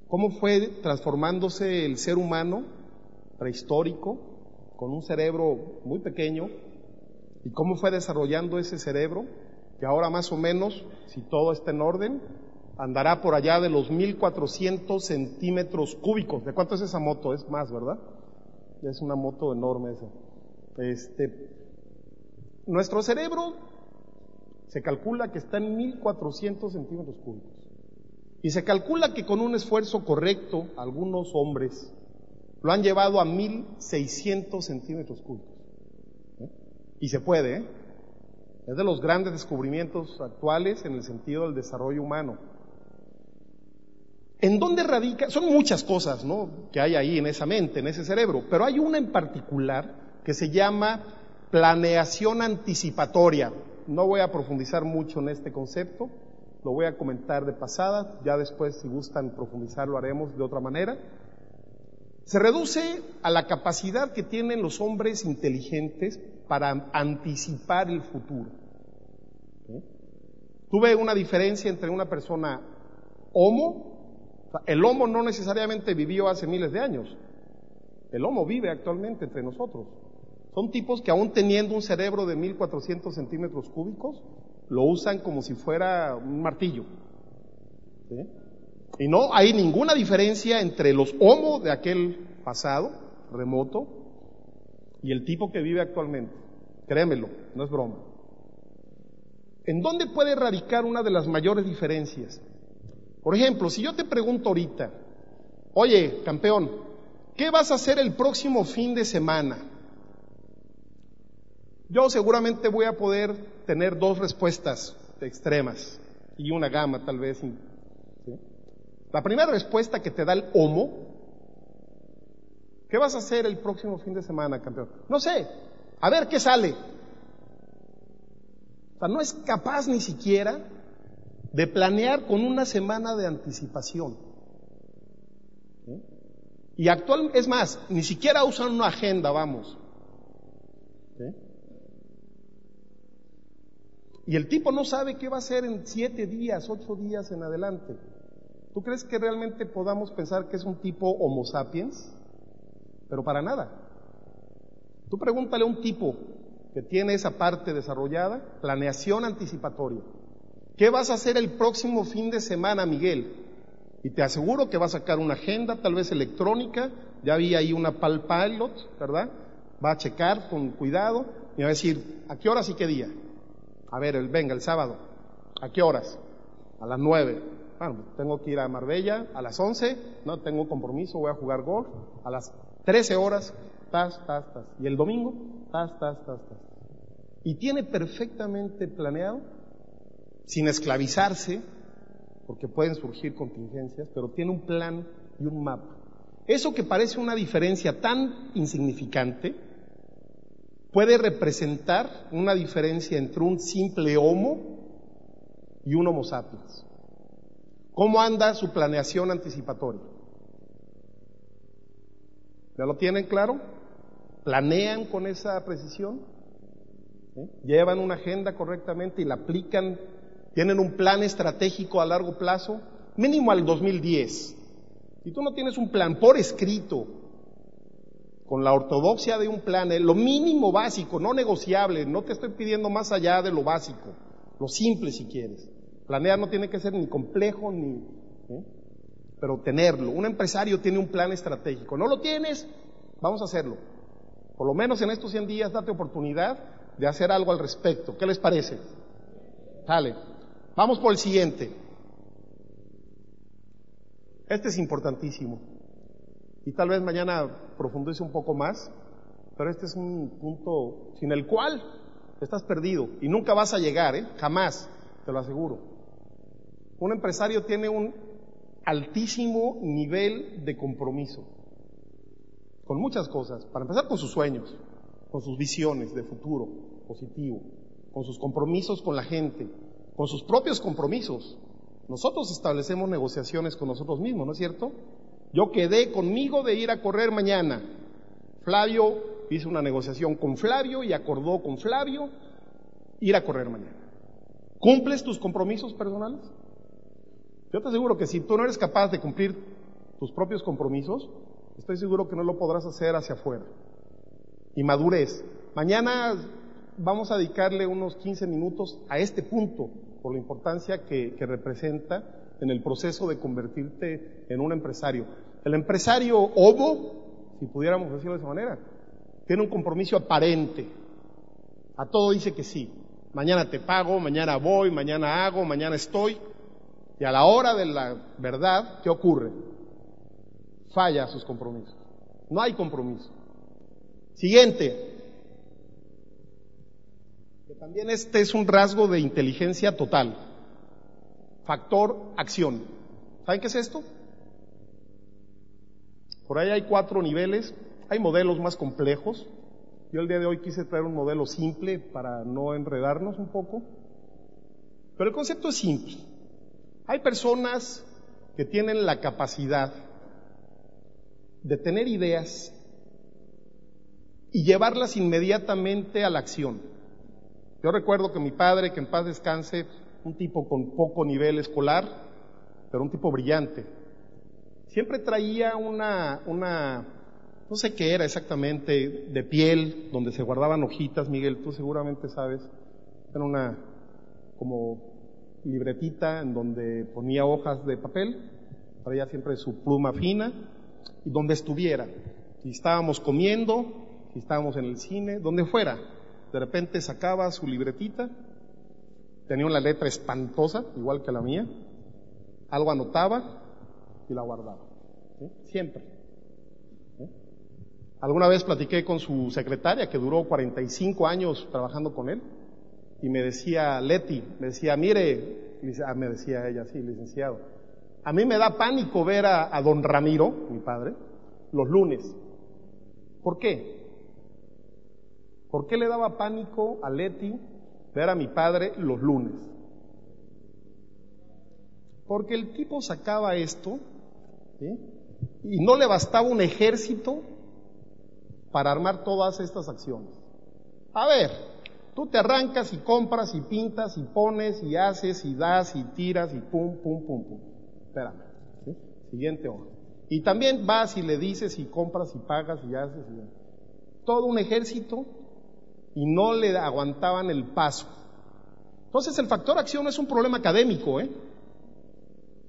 B: ¿Cómo fue transformándose el ser humano prehistórico con un cerebro muy pequeño y cómo fue desarrollando ese cerebro que ahora más o menos, si todo está en orden, andará por allá de los 1400 centímetros cúbicos. ¿De cuánto es esa moto? Es más, ¿verdad? Es una moto enorme esa. Este, nuestro cerebro se calcula que está en 1400 centímetros cúbicos. Y se calcula que con un esfuerzo correcto, algunos hombres lo han llevado a 1600 centímetros cúbicos. Y se puede, ¿eh? Es de los grandes descubrimientos actuales en el sentido del desarrollo humano. ¿En dónde radica? Son muchas cosas, ¿no? Que hay ahí en esa mente, en ese cerebro, pero hay una en particular que se llama planeación anticipatoria. No voy a profundizar mucho en este concepto, lo voy a comentar de pasada, ya después si gustan profundizar lo haremos de otra manera. Se reduce a la capacidad que tienen los hombres inteligentes para anticipar el futuro. Tuve una diferencia entre una persona homo el Homo no necesariamente vivió hace miles de años. El Homo vive actualmente entre nosotros. Son tipos que aún teniendo un cerebro de 1400 centímetros cúbicos, lo usan como si fuera un martillo. Y no hay ninguna diferencia entre los Homo de aquel pasado remoto y el tipo que vive actualmente. Créemelo, no es broma. ¿En dónde puede radicar una de las mayores diferencias? Por ejemplo, si yo te pregunto ahorita, oye, campeón, ¿qué vas a hacer el próximo fin de semana? Yo seguramente voy a poder tener dos respuestas extremas y una gama tal vez. La primera respuesta que te da el homo, ¿qué vas a hacer el próximo fin de semana, campeón? No sé, a ver qué sale. O sea, no es capaz ni siquiera de planear con una semana de anticipación. Y actual, es más, ni siquiera usan una agenda, vamos. Y el tipo no sabe qué va a hacer en siete días, ocho días en adelante. ¿Tú crees que realmente podamos pensar que es un tipo Homo sapiens? Pero para nada. Tú pregúntale a un tipo que tiene esa parte desarrollada, planeación anticipatoria. ¿Qué vas a hacer el próximo fin de semana, Miguel? Y te aseguro que va a sacar una agenda, tal vez electrónica, ya vi ahí una Pal Pilot, ¿verdad? Va a checar con cuidado y va a decir, ¿a qué horas y qué día? A ver, el, venga, el sábado. ¿A qué horas? A las nueve. Bueno, tengo que ir a Marbella a las once, no tengo compromiso, voy a jugar golf. A las trece horas, tas, tas, tas. Y el domingo, tas, tas, tas, tas. Y tiene perfectamente planeado sin esclavizarse, porque pueden surgir contingencias, pero tiene un plan y un mapa. Eso que parece una diferencia tan insignificante puede representar una diferencia entre un simple Homo y un Homo sapiens. ¿Cómo anda su planeación anticipatoria? ¿Ya lo tienen claro? ¿Planean con esa precisión? ¿Llevan una agenda correctamente y la aplican tienen un plan estratégico a largo plazo, mínimo al 2010. Si tú no tienes un plan por escrito, con la ortodoxia de un plan, eh, lo mínimo básico, no negociable, no te estoy pidiendo más allá de lo básico, lo simple si quieres. Planear no tiene que ser ni complejo ni... ¿eh? Pero tenerlo. Un empresario tiene un plan estratégico. ¿No lo tienes? Vamos a hacerlo. Por lo menos en estos 100 días date oportunidad de hacer algo al respecto. ¿Qué les parece? Dale. Vamos por el siguiente. Este es importantísimo. Y tal vez mañana profundice un poco más, pero este es un punto sin el cual estás perdido y nunca vas a llegar, ¿eh? Jamás. te lo aseguro. Un empresario tiene un altísimo nivel de compromiso con muchas cosas. Para empezar con sus sueños, con sus visiones de futuro positivo, con sus compromisos con la gente, con sus propios compromisos. Nosotros establecemos negociaciones con nosotros mismos, ¿no es cierto? Yo quedé conmigo de ir a correr mañana. Flavio hizo una negociación con Flavio y acordó con Flavio ir a correr mañana. ¿Cumples tus compromisos personales? Yo te aseguro que si tú no eres capaz de cumplir tus propios compromisos, estoy seguro que no lo podrás hacer hacia afuera. Y madurez. Mañana vamos a dedicarle unos 15 minutos a este punto, por la importancia que, que representa en el proceso de convertirte en un empresario. El empresario obo, si pudiéramos decirlo de esa manera, tiene un compromiso aparente. A todo dice que sí. Mañana te pago, mañana voy, mañana hago, mañana estoy. Y a la hora de la verdad, ¿qué ocurre? Falla sus compromisos. No hay compromiso. Siguiente. Que también este es un rasgo de inteligencia total. Factor acción. ¿Saben qué es esto? Por ahí hay cuatro niveles. Hay modelos más complejos. Yo el día de hoy quise traer un modelo simple para no enredarnos un poco. Pero el concepto es simple. Hay personas que tienen la capacidad de tener ideas y llevarlas inmediatamente a la acción. Yo recuerdo que mi padre, que en paz descanse, un tipo con poco nivel escolar, pero un tipo brillante, siempre traía una, una, no sé qué era exactamente, de piel, donde se guardaban hojitas, Miguel, tú seguramente sabes, era una como libretita en donde ponía hojas de papel, traía siempre su pluma fina, y donde estuviera, si estábamos comiendo, si estábamos en el cine, donde fuera, de repente sacaba su libretita, tenía una letra espantosa, igual que la mía, algo anotaba y la guardaba. Siempre. Alguna vez platiqué con su secretaria, que duró 45 años trabajando con él, y me decía, Leti, me decía, mire, ah, me decía ella, sí, licenciado, a mí me da pánico ver a, a don Ramiro, mi padre, los lunes. ¿Por qué? ¿Por qué le daba pánico a Leti ver a mi padre los lunes? Porque el tipo sacaba esto y no le bastaba un ejército para armar todas estas acciones. A ver, tú te arrancas y compras y pintas y pones y haces y das y tiras y pum, pum, pum, pum. Espérame. Siguiente hoja. Y también vas y le dices y compras y pagas y haces. Y... Todo un ejército y no le aguantaban el paso. Entonces el factor acción es un problema académico, ¿eh?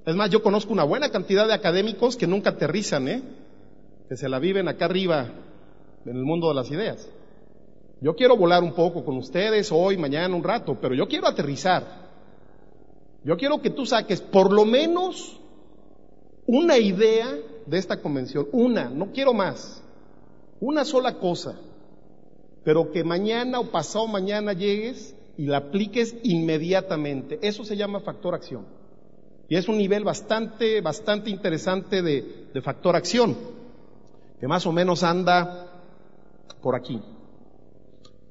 B: Es más, yo conozco una buena cantidad de académicos que nunca aterrizan, ¿eh? Que se la viven acá arriba en el mundo de las ideas. Yo quiero volar un poco con ustedes hoy, mañana, un rato, pero yo quiero aterrizar. Yo quiero que tú saques por lo menos una idea de esta convención, una, no quiero más, una sola cosa pero que mañana o pasado mañana llegues y la apliques inmediatamente. Eso se llama factor acción. Y es un nivel bastante, bastante interesante de, de factor acción, que más o menos anda por aquí.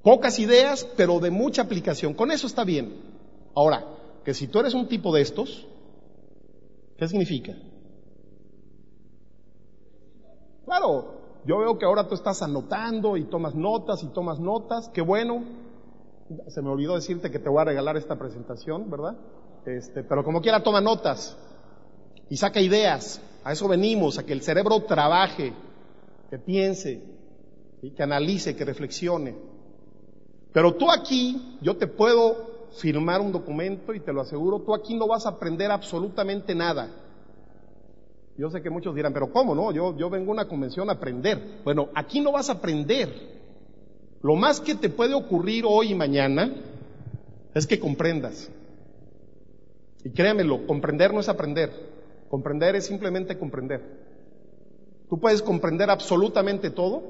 B: Pocas ideas, pero de mucha aplicación. Con eso está bien. Ahora, que si tú eres un tipo de estos, ¿qué significa? Claro, yo veo que ahora tú estás anotando y tomas notas y tomas notas. Qué bueno. Se me olvidó decirte que te voy a regalar esta presentación, ¿verdad? Este, pero como quiera toma notas y saca ideas. A eso venimos, a que el cerebro trabaje, que piense, y que analice, que reflexione. Pero tú aquí, yo te puedo firmar un documento y te lo aseguro, tú aquí no vas a aprender absolutamente nada. Yo sé que muchos dirán, pero ¿cómo no? Yo, yo vengo a una convención a aprender. Bueno, aquí no vas a aprender. Lo más que te puede ocurrir hoy y mañana es que comprendas. Y créamelo, comprender no es aprender. Comprender es simplemente comprender. Tú puedes comprender absolutamente todo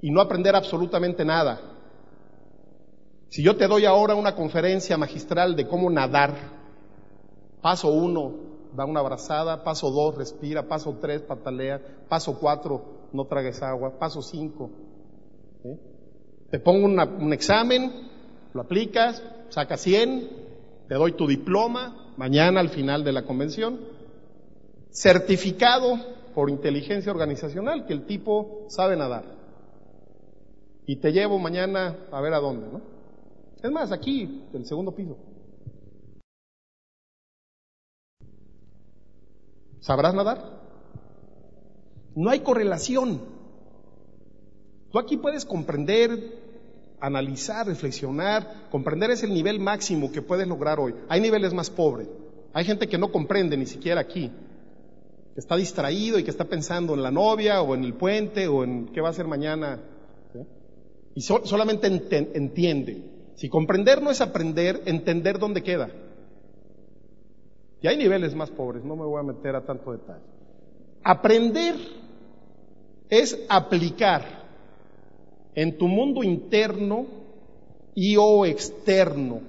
B: y no aprender absolutamente nada. Si yo te doy ahora una conferencia magistral de cómo nadar, paso uno, da una abrazada, paso dos, respira, paso tres, patalea, paso cuatro, no tragues agua, paso cinco. Te pongo un examen, lo aplicas, sacas 100, te doy tu diploma, mañana al final de la convención, certificado por inteligencia organizacional que el tipo sabe nadar. Y te llevo mañana a ver a dónde, ¿no? Es más, aquí, el segundo piso. ¿Sabrás nadar? No hay correlación. Tú aquí puedes comprender, analizar, reflexionar, comprender es el nivel máximo que puedes lograr hoy. Hay niveles más pobres. Hay gente que no comprende ni siquiera aquí, que está distraído y que está pensando en la novia o en el puente o en qué va a hacer mañana. Y solamente entiende. Si comprender no es aprender, entender dónde queda. Y hay niveles más pobres, no me voy a meter a tanto detalle. Aprender es aplicar en tu mundo interno y o externo.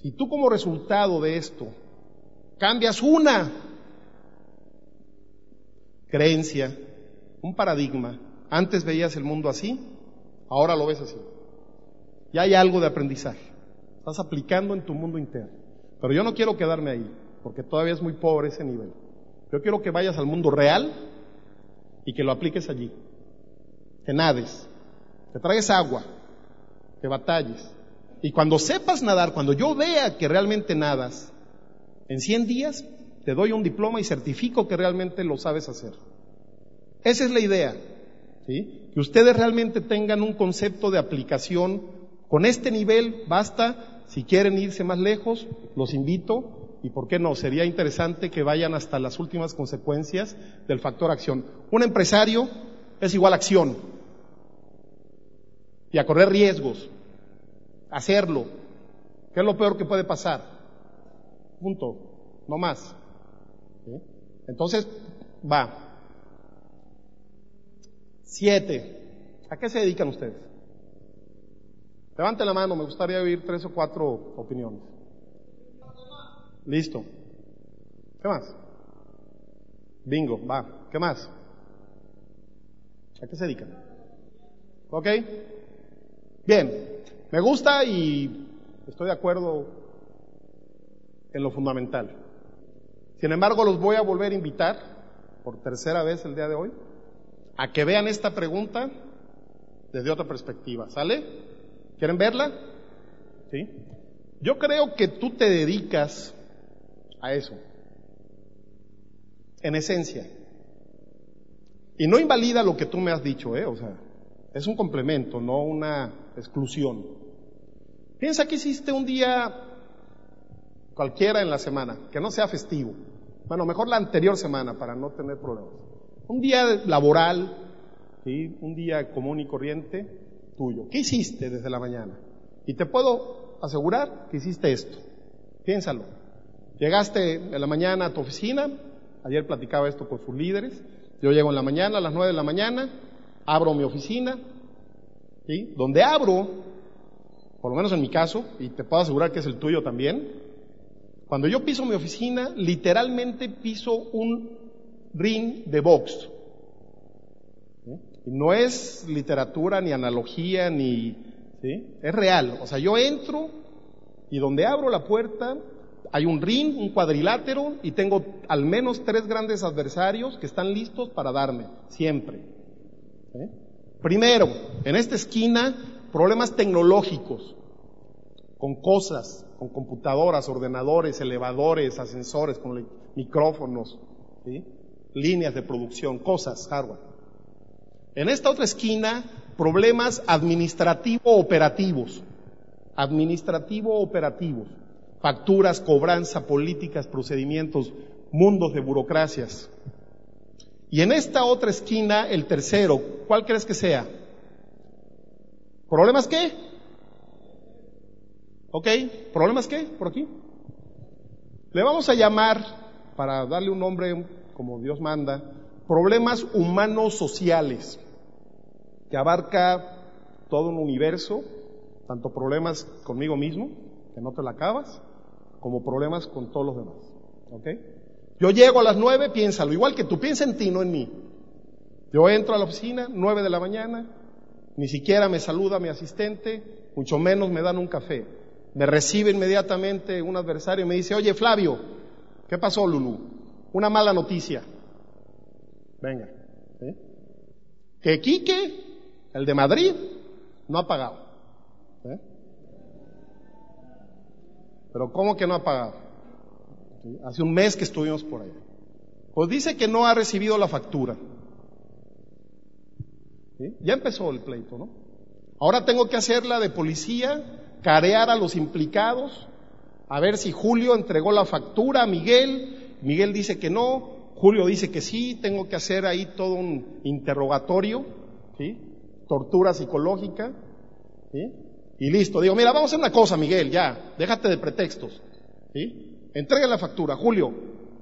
B: Si tú como resultado de esto cambias una creencia, un paradigma, antes veías el mundo así, ahora lo ves así. Y hay algo de aprendizaje. Estás aplicando en tu mundo interno. Pero yo no quiero quedarme ahí, porque todavía es muy pobre ese nivel. Yo quiero que vayas al mundo real y que lo apliques allí. Que nades, que traigas agua, que batalles. Y cuando sepas nadar, cuando yo vea que realmente nadas, en 100 días te doy un diploma y certifico que realmente lo sabes hacer. Esa es la idea. ¿sí? Que ustedes realmente tengan un concepto de aplicación con este nivel basta, si quieren irse más lejos, los invito y por qué no, sería interesante que vayan hasta las últimas consecuencias del factor acción. Un empresario es igual acción y a correr riesgos, hacerlo, ¿qué es lo peor que puede pasar? Punto, no más. Entonces, va. Siete. ¿A qué se dedican ustedes? Levanten la mano, me gustaría oír tres o cuatro opiniones. Listo. ¿Qué más? Bingo, va. ¿Qué más? ¿A qué se dedican? ¿Ok? Bien, me gusta y estoy de acuerdo en lo fundamental. Sin embargo, los voy a volver a invitar, por tercera vez el día de hoy, a que vean esta pregunta desde otra perspectiva. ¿Sale? ¿Quieren verla? ¿Sí? Yo creo que tú te dedicas a eso, en esencia. Y no invalida lo que tú me has dicho, ¿eh? O sea, es un complemento, no una exclusión. Piensa que hiciste un día cualquiera en la semana, que no sea festivo. Bueno, mejor la anterior semana para no tener problemas. Un día laboral, ¿sí? un día común y corriente, tuyo. ¿Qué hiciste desde la mañana? Y te puedo asegurar que hiciste esto. Piénsalo. Llegaste en la mañana a tu oficina, ayer platicaba esto con sus líderes, yo llego en la mañana, a las nueve de la mañana, abro mi oficina, ¿sí? donde abro, por lo menos en mi caso, y te puedo asegurar que es el tuyo también, cuando yo piso mi oficina, literalmente piso un ring de box. No es literatura, ni analogía, ni... ¿sí? Es real. O sea, yo entro y donde abro la puerta hay un ring, un cuadrilátero y tengo al menos tres grandes adversarios que están listos para darme, siempre. Primero, en esta esquina, problemas tecnológicos, con cosas, con computadoras, ordenadores, elevadores, ascensores, con micrófonos, líneas de producción, cosas, hardware. En esta otra esquina, problemas administrativo-operativos. Administrativo-operativos. Facturas, cobranza, políticas, procedimientos, mundos de burocracias. Y en esta otra esquina, el tercero, ¿cuál crees que sea? ¿Problemas qué? ¿Ok? ¿Problemas qué? Por aquí. Le vamos a llamar, para darle un nombre como Dios manda, problemas humanos sociales que abarca todo un universo Tanto problemas conmigo mismo, que no te la acabas, como problemas con todos los demás. ¿Ok? Yo llego a las nueve, piénsalo, igual que tú, piensa en ti, no en mí. Yo entro a la oficina, nueve de la mañana, ni siquiera me saluda mi asistente, mucho menos me dan un café. Me recibe inmediatamente un adversario y me dice, oye Flavio, ¿qué pasó Lulú? Una mala noticia. Venga. ¿eh? Que Quique, el de Madrid, no ha pagado. ¿eh? Pero ¿cómo que no ha pagado? Hace un mes que estuvimos por allá. Pues dice que no ha recibido la factura. Ya empezó el pleito, ¿no? Ahora tengo que hacerla de policía, carear a los implicados, a ver si Julio entregó la factura a Miguel, Miguel dice que no, Julio dice que sí, tengo que hacer ahí todo un interrogatorio, ¿sí? Tortura psicológica, ¿sí? Y listo, digo, mira, vamos a hacer una cosa, Miguel, ya, déjate de pretextos, ¿sí? Entrega la factura, Julio,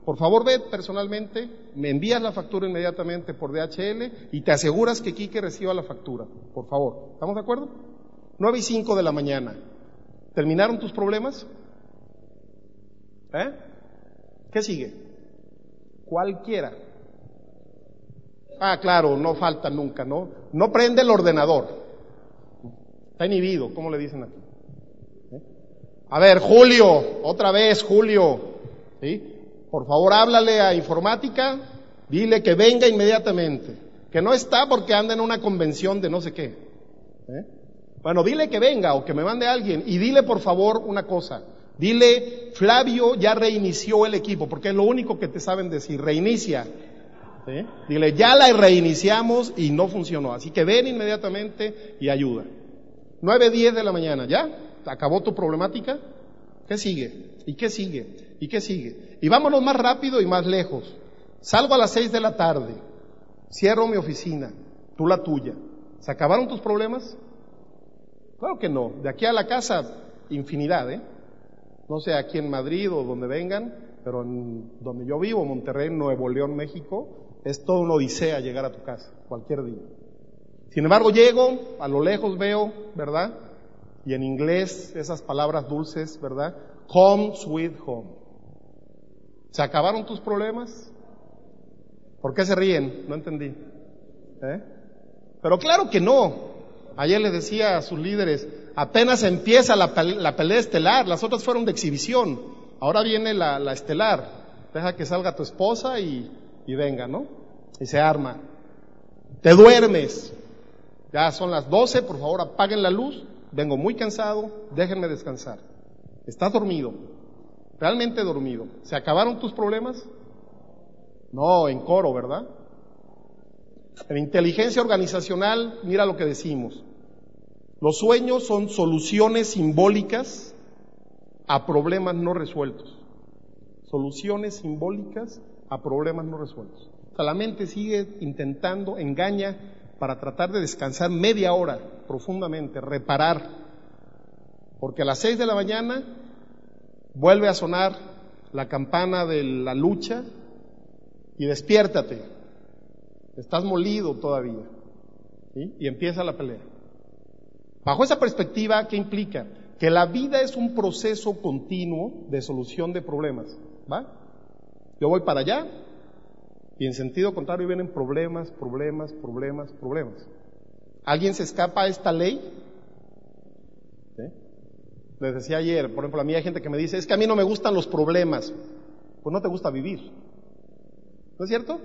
B: por favor ve personalmente, me envías la factura inmediatamente por DHL y te aseguras que Quique reciba la factura, por favor. ¿Estamos de acuerdo? 9 y 5 de la mañana. ¿Terminaron tus problemas? ¿Eh? ¿Qué sigue? Cualquiera. Ah, claro, no falta nunca, ¿no? No prende el ordenador. Está inhibido, ¿cómo le dicen aquí? ¿Eh? A ver, Julio, otra vez, Julio. ¿Sí? Por favor, háblale a informática, dile que venga inmediatamente. Que no está porque anda en una convención de no sé qué. ¿Eh? Bueno, dile que venga o que me mande alguien. Y dile, por favor, una cosa. Dile, Flavio ya reinició el equipo, porque es lo único que te saben decir. Reinicia. Dile, ya la reiniciamos y no funcionó. Así que ven inmediatamente y ayuda. 9, 10 de la mañana, ¿ya? ¿Acabó tu problemática? ¿Qué sigue? ¿Y qué sigue? ¿Y qué sigue? Y vámonos más rápido y más lejos. Salgo a las seis de la tarde, cierro mi oficina, tú la tuya. ¿Se acabaron tus problemas? Claro que no. De aquí a la casa, infinidad, ¿eh? No sé aquí en Madrid o donde vengan, pero en donde yo vivo, Monterrey, Nuevo León, México, es todo una odisea llegar a tu casa, cualquier día. Sin embargo, llego, a lo lejos veo, ¿verdad? Y en inglés, esas palabras dulces, ¿verdad? Home, sweet home. ¿Se acabaron tus problemas? ¿Por qué se ríen? No entendí. ¿Eh? Pero claro que no. Ayer les decía a sus líderes, apenas empieza la, pelea estelar, las otras fueron de exhibición, ahora viene la, estelar. Deja que salga tu esposa y, y venga, ¿no? Y se arma. Te duermes. Ya son las 12, por favor apaguen la luz. Vengo muy cansado, déjenme descansar. Estás dormido realmente dormido. ¿Se acabaron tus problemas? No, en coro, ¿verdad? En inteligencia organizacional, mira lo que decimos. Los sueños son soluciones simbólicas a problemas no resueltos. Soluciones simbólicas a problemas no resueltos. O sea, la mente sigue intentando, engaña para tratar de descansar media hora profundamente, reparar. Porque a las seis de la mañana Vuelve a sonar la campana de la lucha y despiértate. Estás molido todavía. Y empieza la pelea. Bajo esa perspectiva, ¿qué implica? Que la vida es un proceso continuo de solución de problemas. ¿Va? Yo voy para allá y en sentido contrario vienen problemas, problemas, problemas, problemas. ¿Alguien se escapa a esta ley? Les decía ayer, por ejemplo, a mí hay gente que me dice, es que a mí no me gustan los problemas. Pues no te gusta vivir. ¿No es cierto?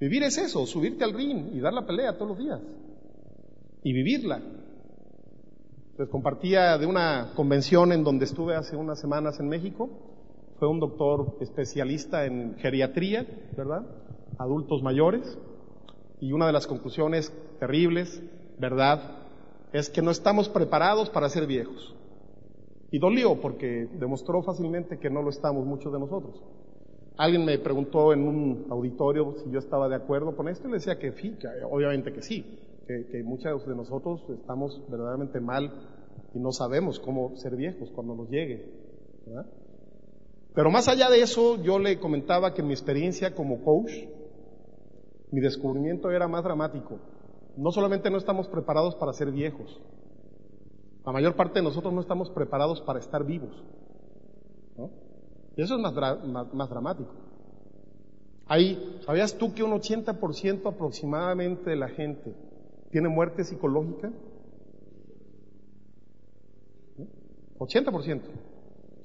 B: Vivir es eso, subirte al ring y dar la pelea todos los días. Y vivirla. Les compartía de una convención en donde estuve hace unas semanas en México. Fue un doctor especialista en geriatría, ¿verdad? Adultos mayores. Y una de las conclusiones terribles, ¿verdad? Es que no estamos preparados para ser viejos. Y dolió porque demostró fácilmente que no lo estamos muchos de nosotros. Alguien me preguntó en un auditorio si yo estaba de acuerdo con esto y le decía que sí, obviamente que sí, que, muchos de nosotros estamos verdaderamente mal y no sabemos cómo ser viejos cuando nos llegue. Pero más allá de eso, yo le comentaba que mi experiencia como coach, mi descubrimiento era más dramático. No solamente no estamos preparados para ser viejos, La mayor parte de nosotros no estamos preparados para estar vivos. ¿no? Y eso es más, más, más dramático. Ahí, ¿sabías tú que un 80% aproximadamente de la gente tiene muerte psicológica? 80%.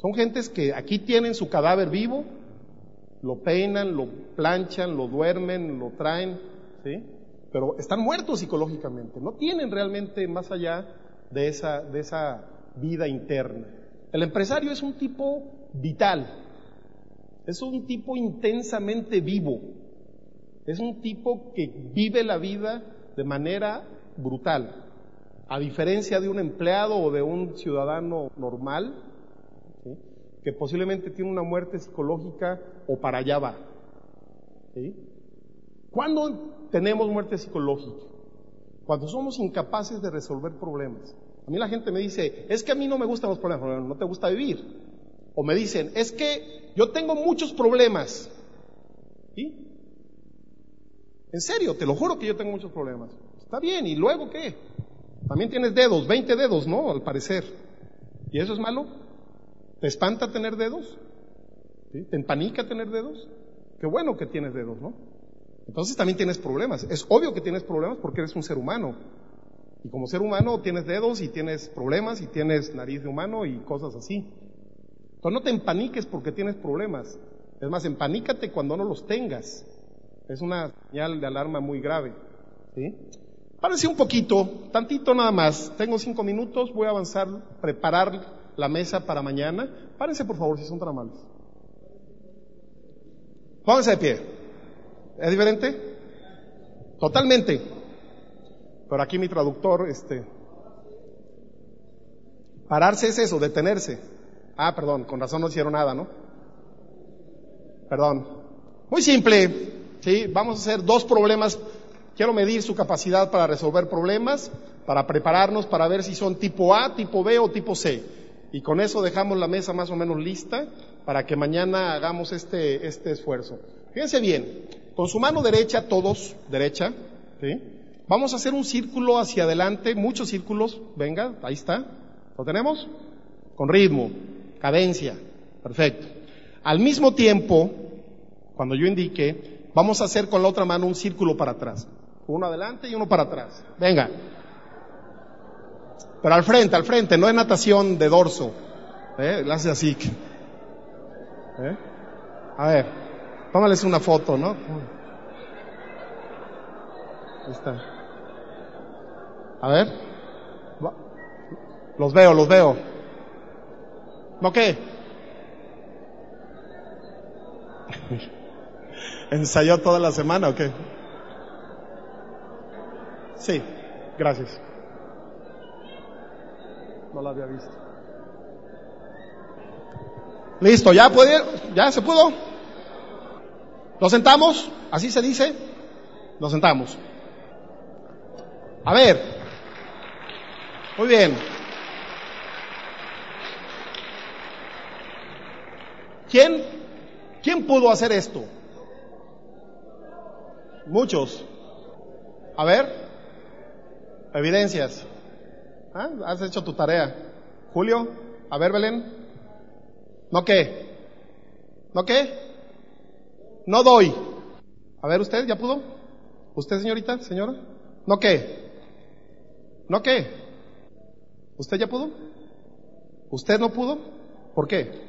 B: Son gentes que aquí tienen su cadáver vivo, lo peinan, lo planchan, lo duermen, lo traen, ¿sí? Pero están muertos psicológicamente, no tienen realmente más allá de esa, de esa vida interna. El empresario es un tipo vital, es un tipo intensamente vivo, es un tipo que vive la vida de manera brutal, a diferencia de un empleado o de un ciudadano normal. Que posiblemente tiene una muerte psicológica o para allá va. ¿sí? ¿Cuándo tenemos muerte psicológica? Cuando somos incapaces de resolver problemas. A mí la gente me dice, es que a mí no me gustan los problemas, no te gusta vivir. O me dicen, es que yo tengo muchos problemas. ¿Sí? En serio, te lo juro que yo tengo muchos problemas. Está bien, ¿y luego qué? También tienes dedos, 20 dedos, ¿no? Al parecer. ¿Y eso es malo? ¿Te espanta tener dedos? ¿Te empanica tener dedos? Qué bueno que tienes dedos, ¿no? Entonces también tienes problemas. Es obvio que tienes problemas porque eres un ser humano. Y como ser humano tienes dedos y tienes problemas y tienes nariz de humano y cosas así. Entonces no te empaniques porque tienes problemas. Es más, empanícate cuando no los tengas. Es una señal de alarma muy grave. ¿sí? Párense un poquito, tantito nada más. Tengo cinco minutos, voy a avanzar, preparar la mesa para mañana. Párense por favor si son tan amables. Pónganse de pie. ¿Es diferente? Totalmente. Pero aquí mi traductor, este. Pararse es eso, detenerse. Ah, perdón, con razón no hicieron nada, ¿no? Perdón. Muy simple, ¿sí? Vamos a hacer dos problemas. Quiero medir su capacidad para resolver problemas, para prepararnos para ver si son tipo A, tipo B o tipo C. Y con eso dejamos la mesa más o menos lista para que mañana hagamos este, este esfuerzo. Fíjense bien, con su mano derecha, todos, derecha, ¿sí? Vamos a hacer un círculo hacia adelante, muchos círculos, venga, ahí está. ¿Lo tenemos? Con ritmo, cadencia, perfecto. Al mismo tiempo, cuando yo indique, vamos a hacer con la otra mano un círculo para atrás. Uno adelante y uno para atrás. Venga. Pero al frente, al frente, no es natación de dorso. ¿Eh? La hace así. ¿Eh? A ver, tómales una foto, ¿no? Ahí está. A ver. Los veo, los veo. ¿No qué? ¿Ensayó toda la semana o qué? Sí, gracias. No la había visto. Listo, ya puede, ya se pudo. Nos sentamos, así se dice. Nos sentamos. A ver. Muy bien. ¿Quién, quién pudo hacer esto? Muchos. A ver. Evidencias. ¿Ah? Has hecho tu tarea. Julio, a ver, Belén. ¿No qué? ¿No qué? No doy. A ver, usted, ¿ya pudo? ¿Usted, señorita, señora? ¿No qué? ¿No qué? ¿Usted ya pudo? ¿Usted no pudo? ¿Por qué?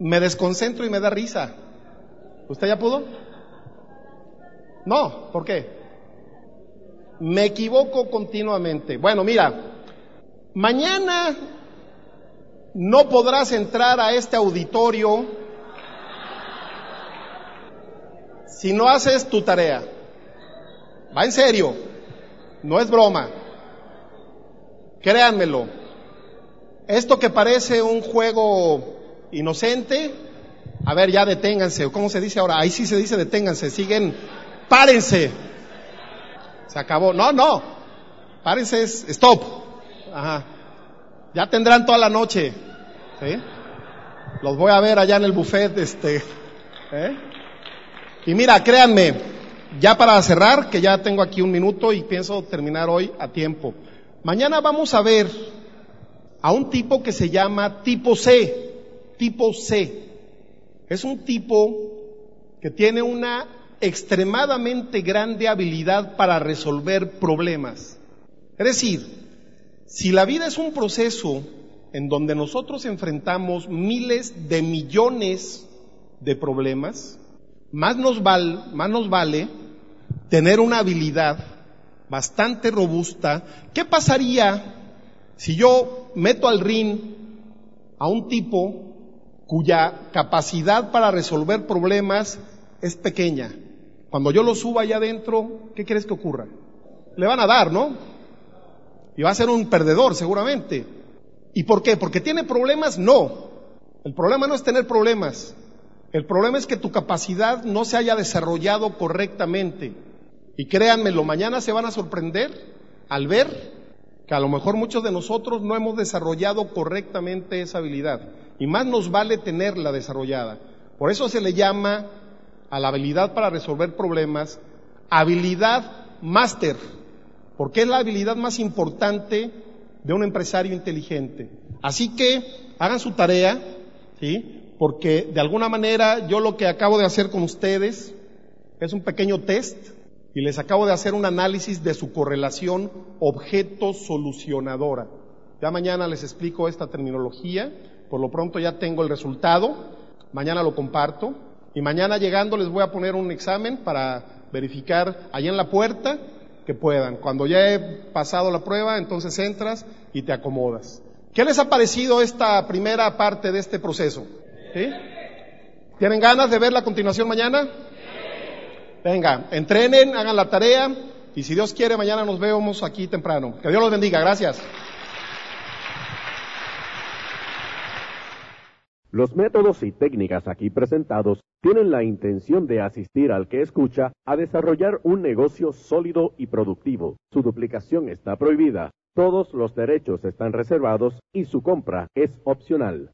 B: Me desconcentro y me da risa. ¿Usted ya pudo? No, ¿por qué? Me equivoco continuamente. Bueno, mira, mañana no podrás entrar a este auditorio si no haces tu tarea. Va en serio, no es broma. Créanmelo. Esto que parece un juego inocente, a ver, ya deténganse, ¿cómo se dice ahora? Ahí sí se dice deténganse, siguen, párense. Se acabó. No, no. Párense, stop. Ajá. Ya tendrán toda la noche. ¿Sí? Los voy a ver allá en el buffet, este. ¿eh? Y mira, créanme, ya para cerrar, que ya tengo aquí un minuto y pienso terminar hoy a tiempo. Mañana vamos a ver a un tipo que se llama tipo C, tipo C. Es un tipo que tiene una extremadamente grande habilidad para resolver problemas. Es decir, si la vida es un proceso en donde nosotros enfrentamos miles de millones de problemas, más nos, más nos vale tener una habilidad bastante robusta. ¿Qué pasaría si yo meto al ring a un tipo cuya capacidad para resolver problemas es pequeña? Cuando yo lo suba allá adentro, ¿qué quieres que ocurra? Le van a dar, ¿no? Y va a ser un perdedor seguramente. ¿Y por qué? ¿Porque tiene problemas? No. El problema no es tener problemas. El problema es que tu capacidad no se haya desarrollado correctamente. Y créanmelo, mañana se van a sorprender al ver que a lo mejor muchos de nosotros no hemos desarrollado correctamente esa habilidad. Y más nos vale tenerla desarrollada. Por eso se le llama a la habilidad para resolver problemas habilidad máster, porque es la habilidad más importante de un empresario inteligente. Así que hagan su tarea, ¿sí? Porque de alguna manera yo lo que acabo de hacer con ustedes es un pequeño test y les acabo de hacer un análisis de su correlación objeto-solucionadora. Ya mañana les explico esta terminología, por lo pronto ya tengo el resultado, mañana lo comparto y mañana llegando les voy a poner un examen para verificar allá en la puerta que puedan. Cuando ya he pasado la prueba, entonces entras y te acomodas. ¿Qué les ha parecido esta primera parte de este proceso? ¿Tienen ganas de ver la continuación mañana? Venga, entrenen, hagan la tarea y si Dios quiere, mañana nos vemos aquí temprano. Que Dios los bendiga. Gracias.
C: Los métodos y técnicas aquí presentados tienen la intención de asistir al que escucha a desarrollar un negocio sólido y productivo. Su duplicación está prohibida, todos los derechos están reservados y su compra es opcional.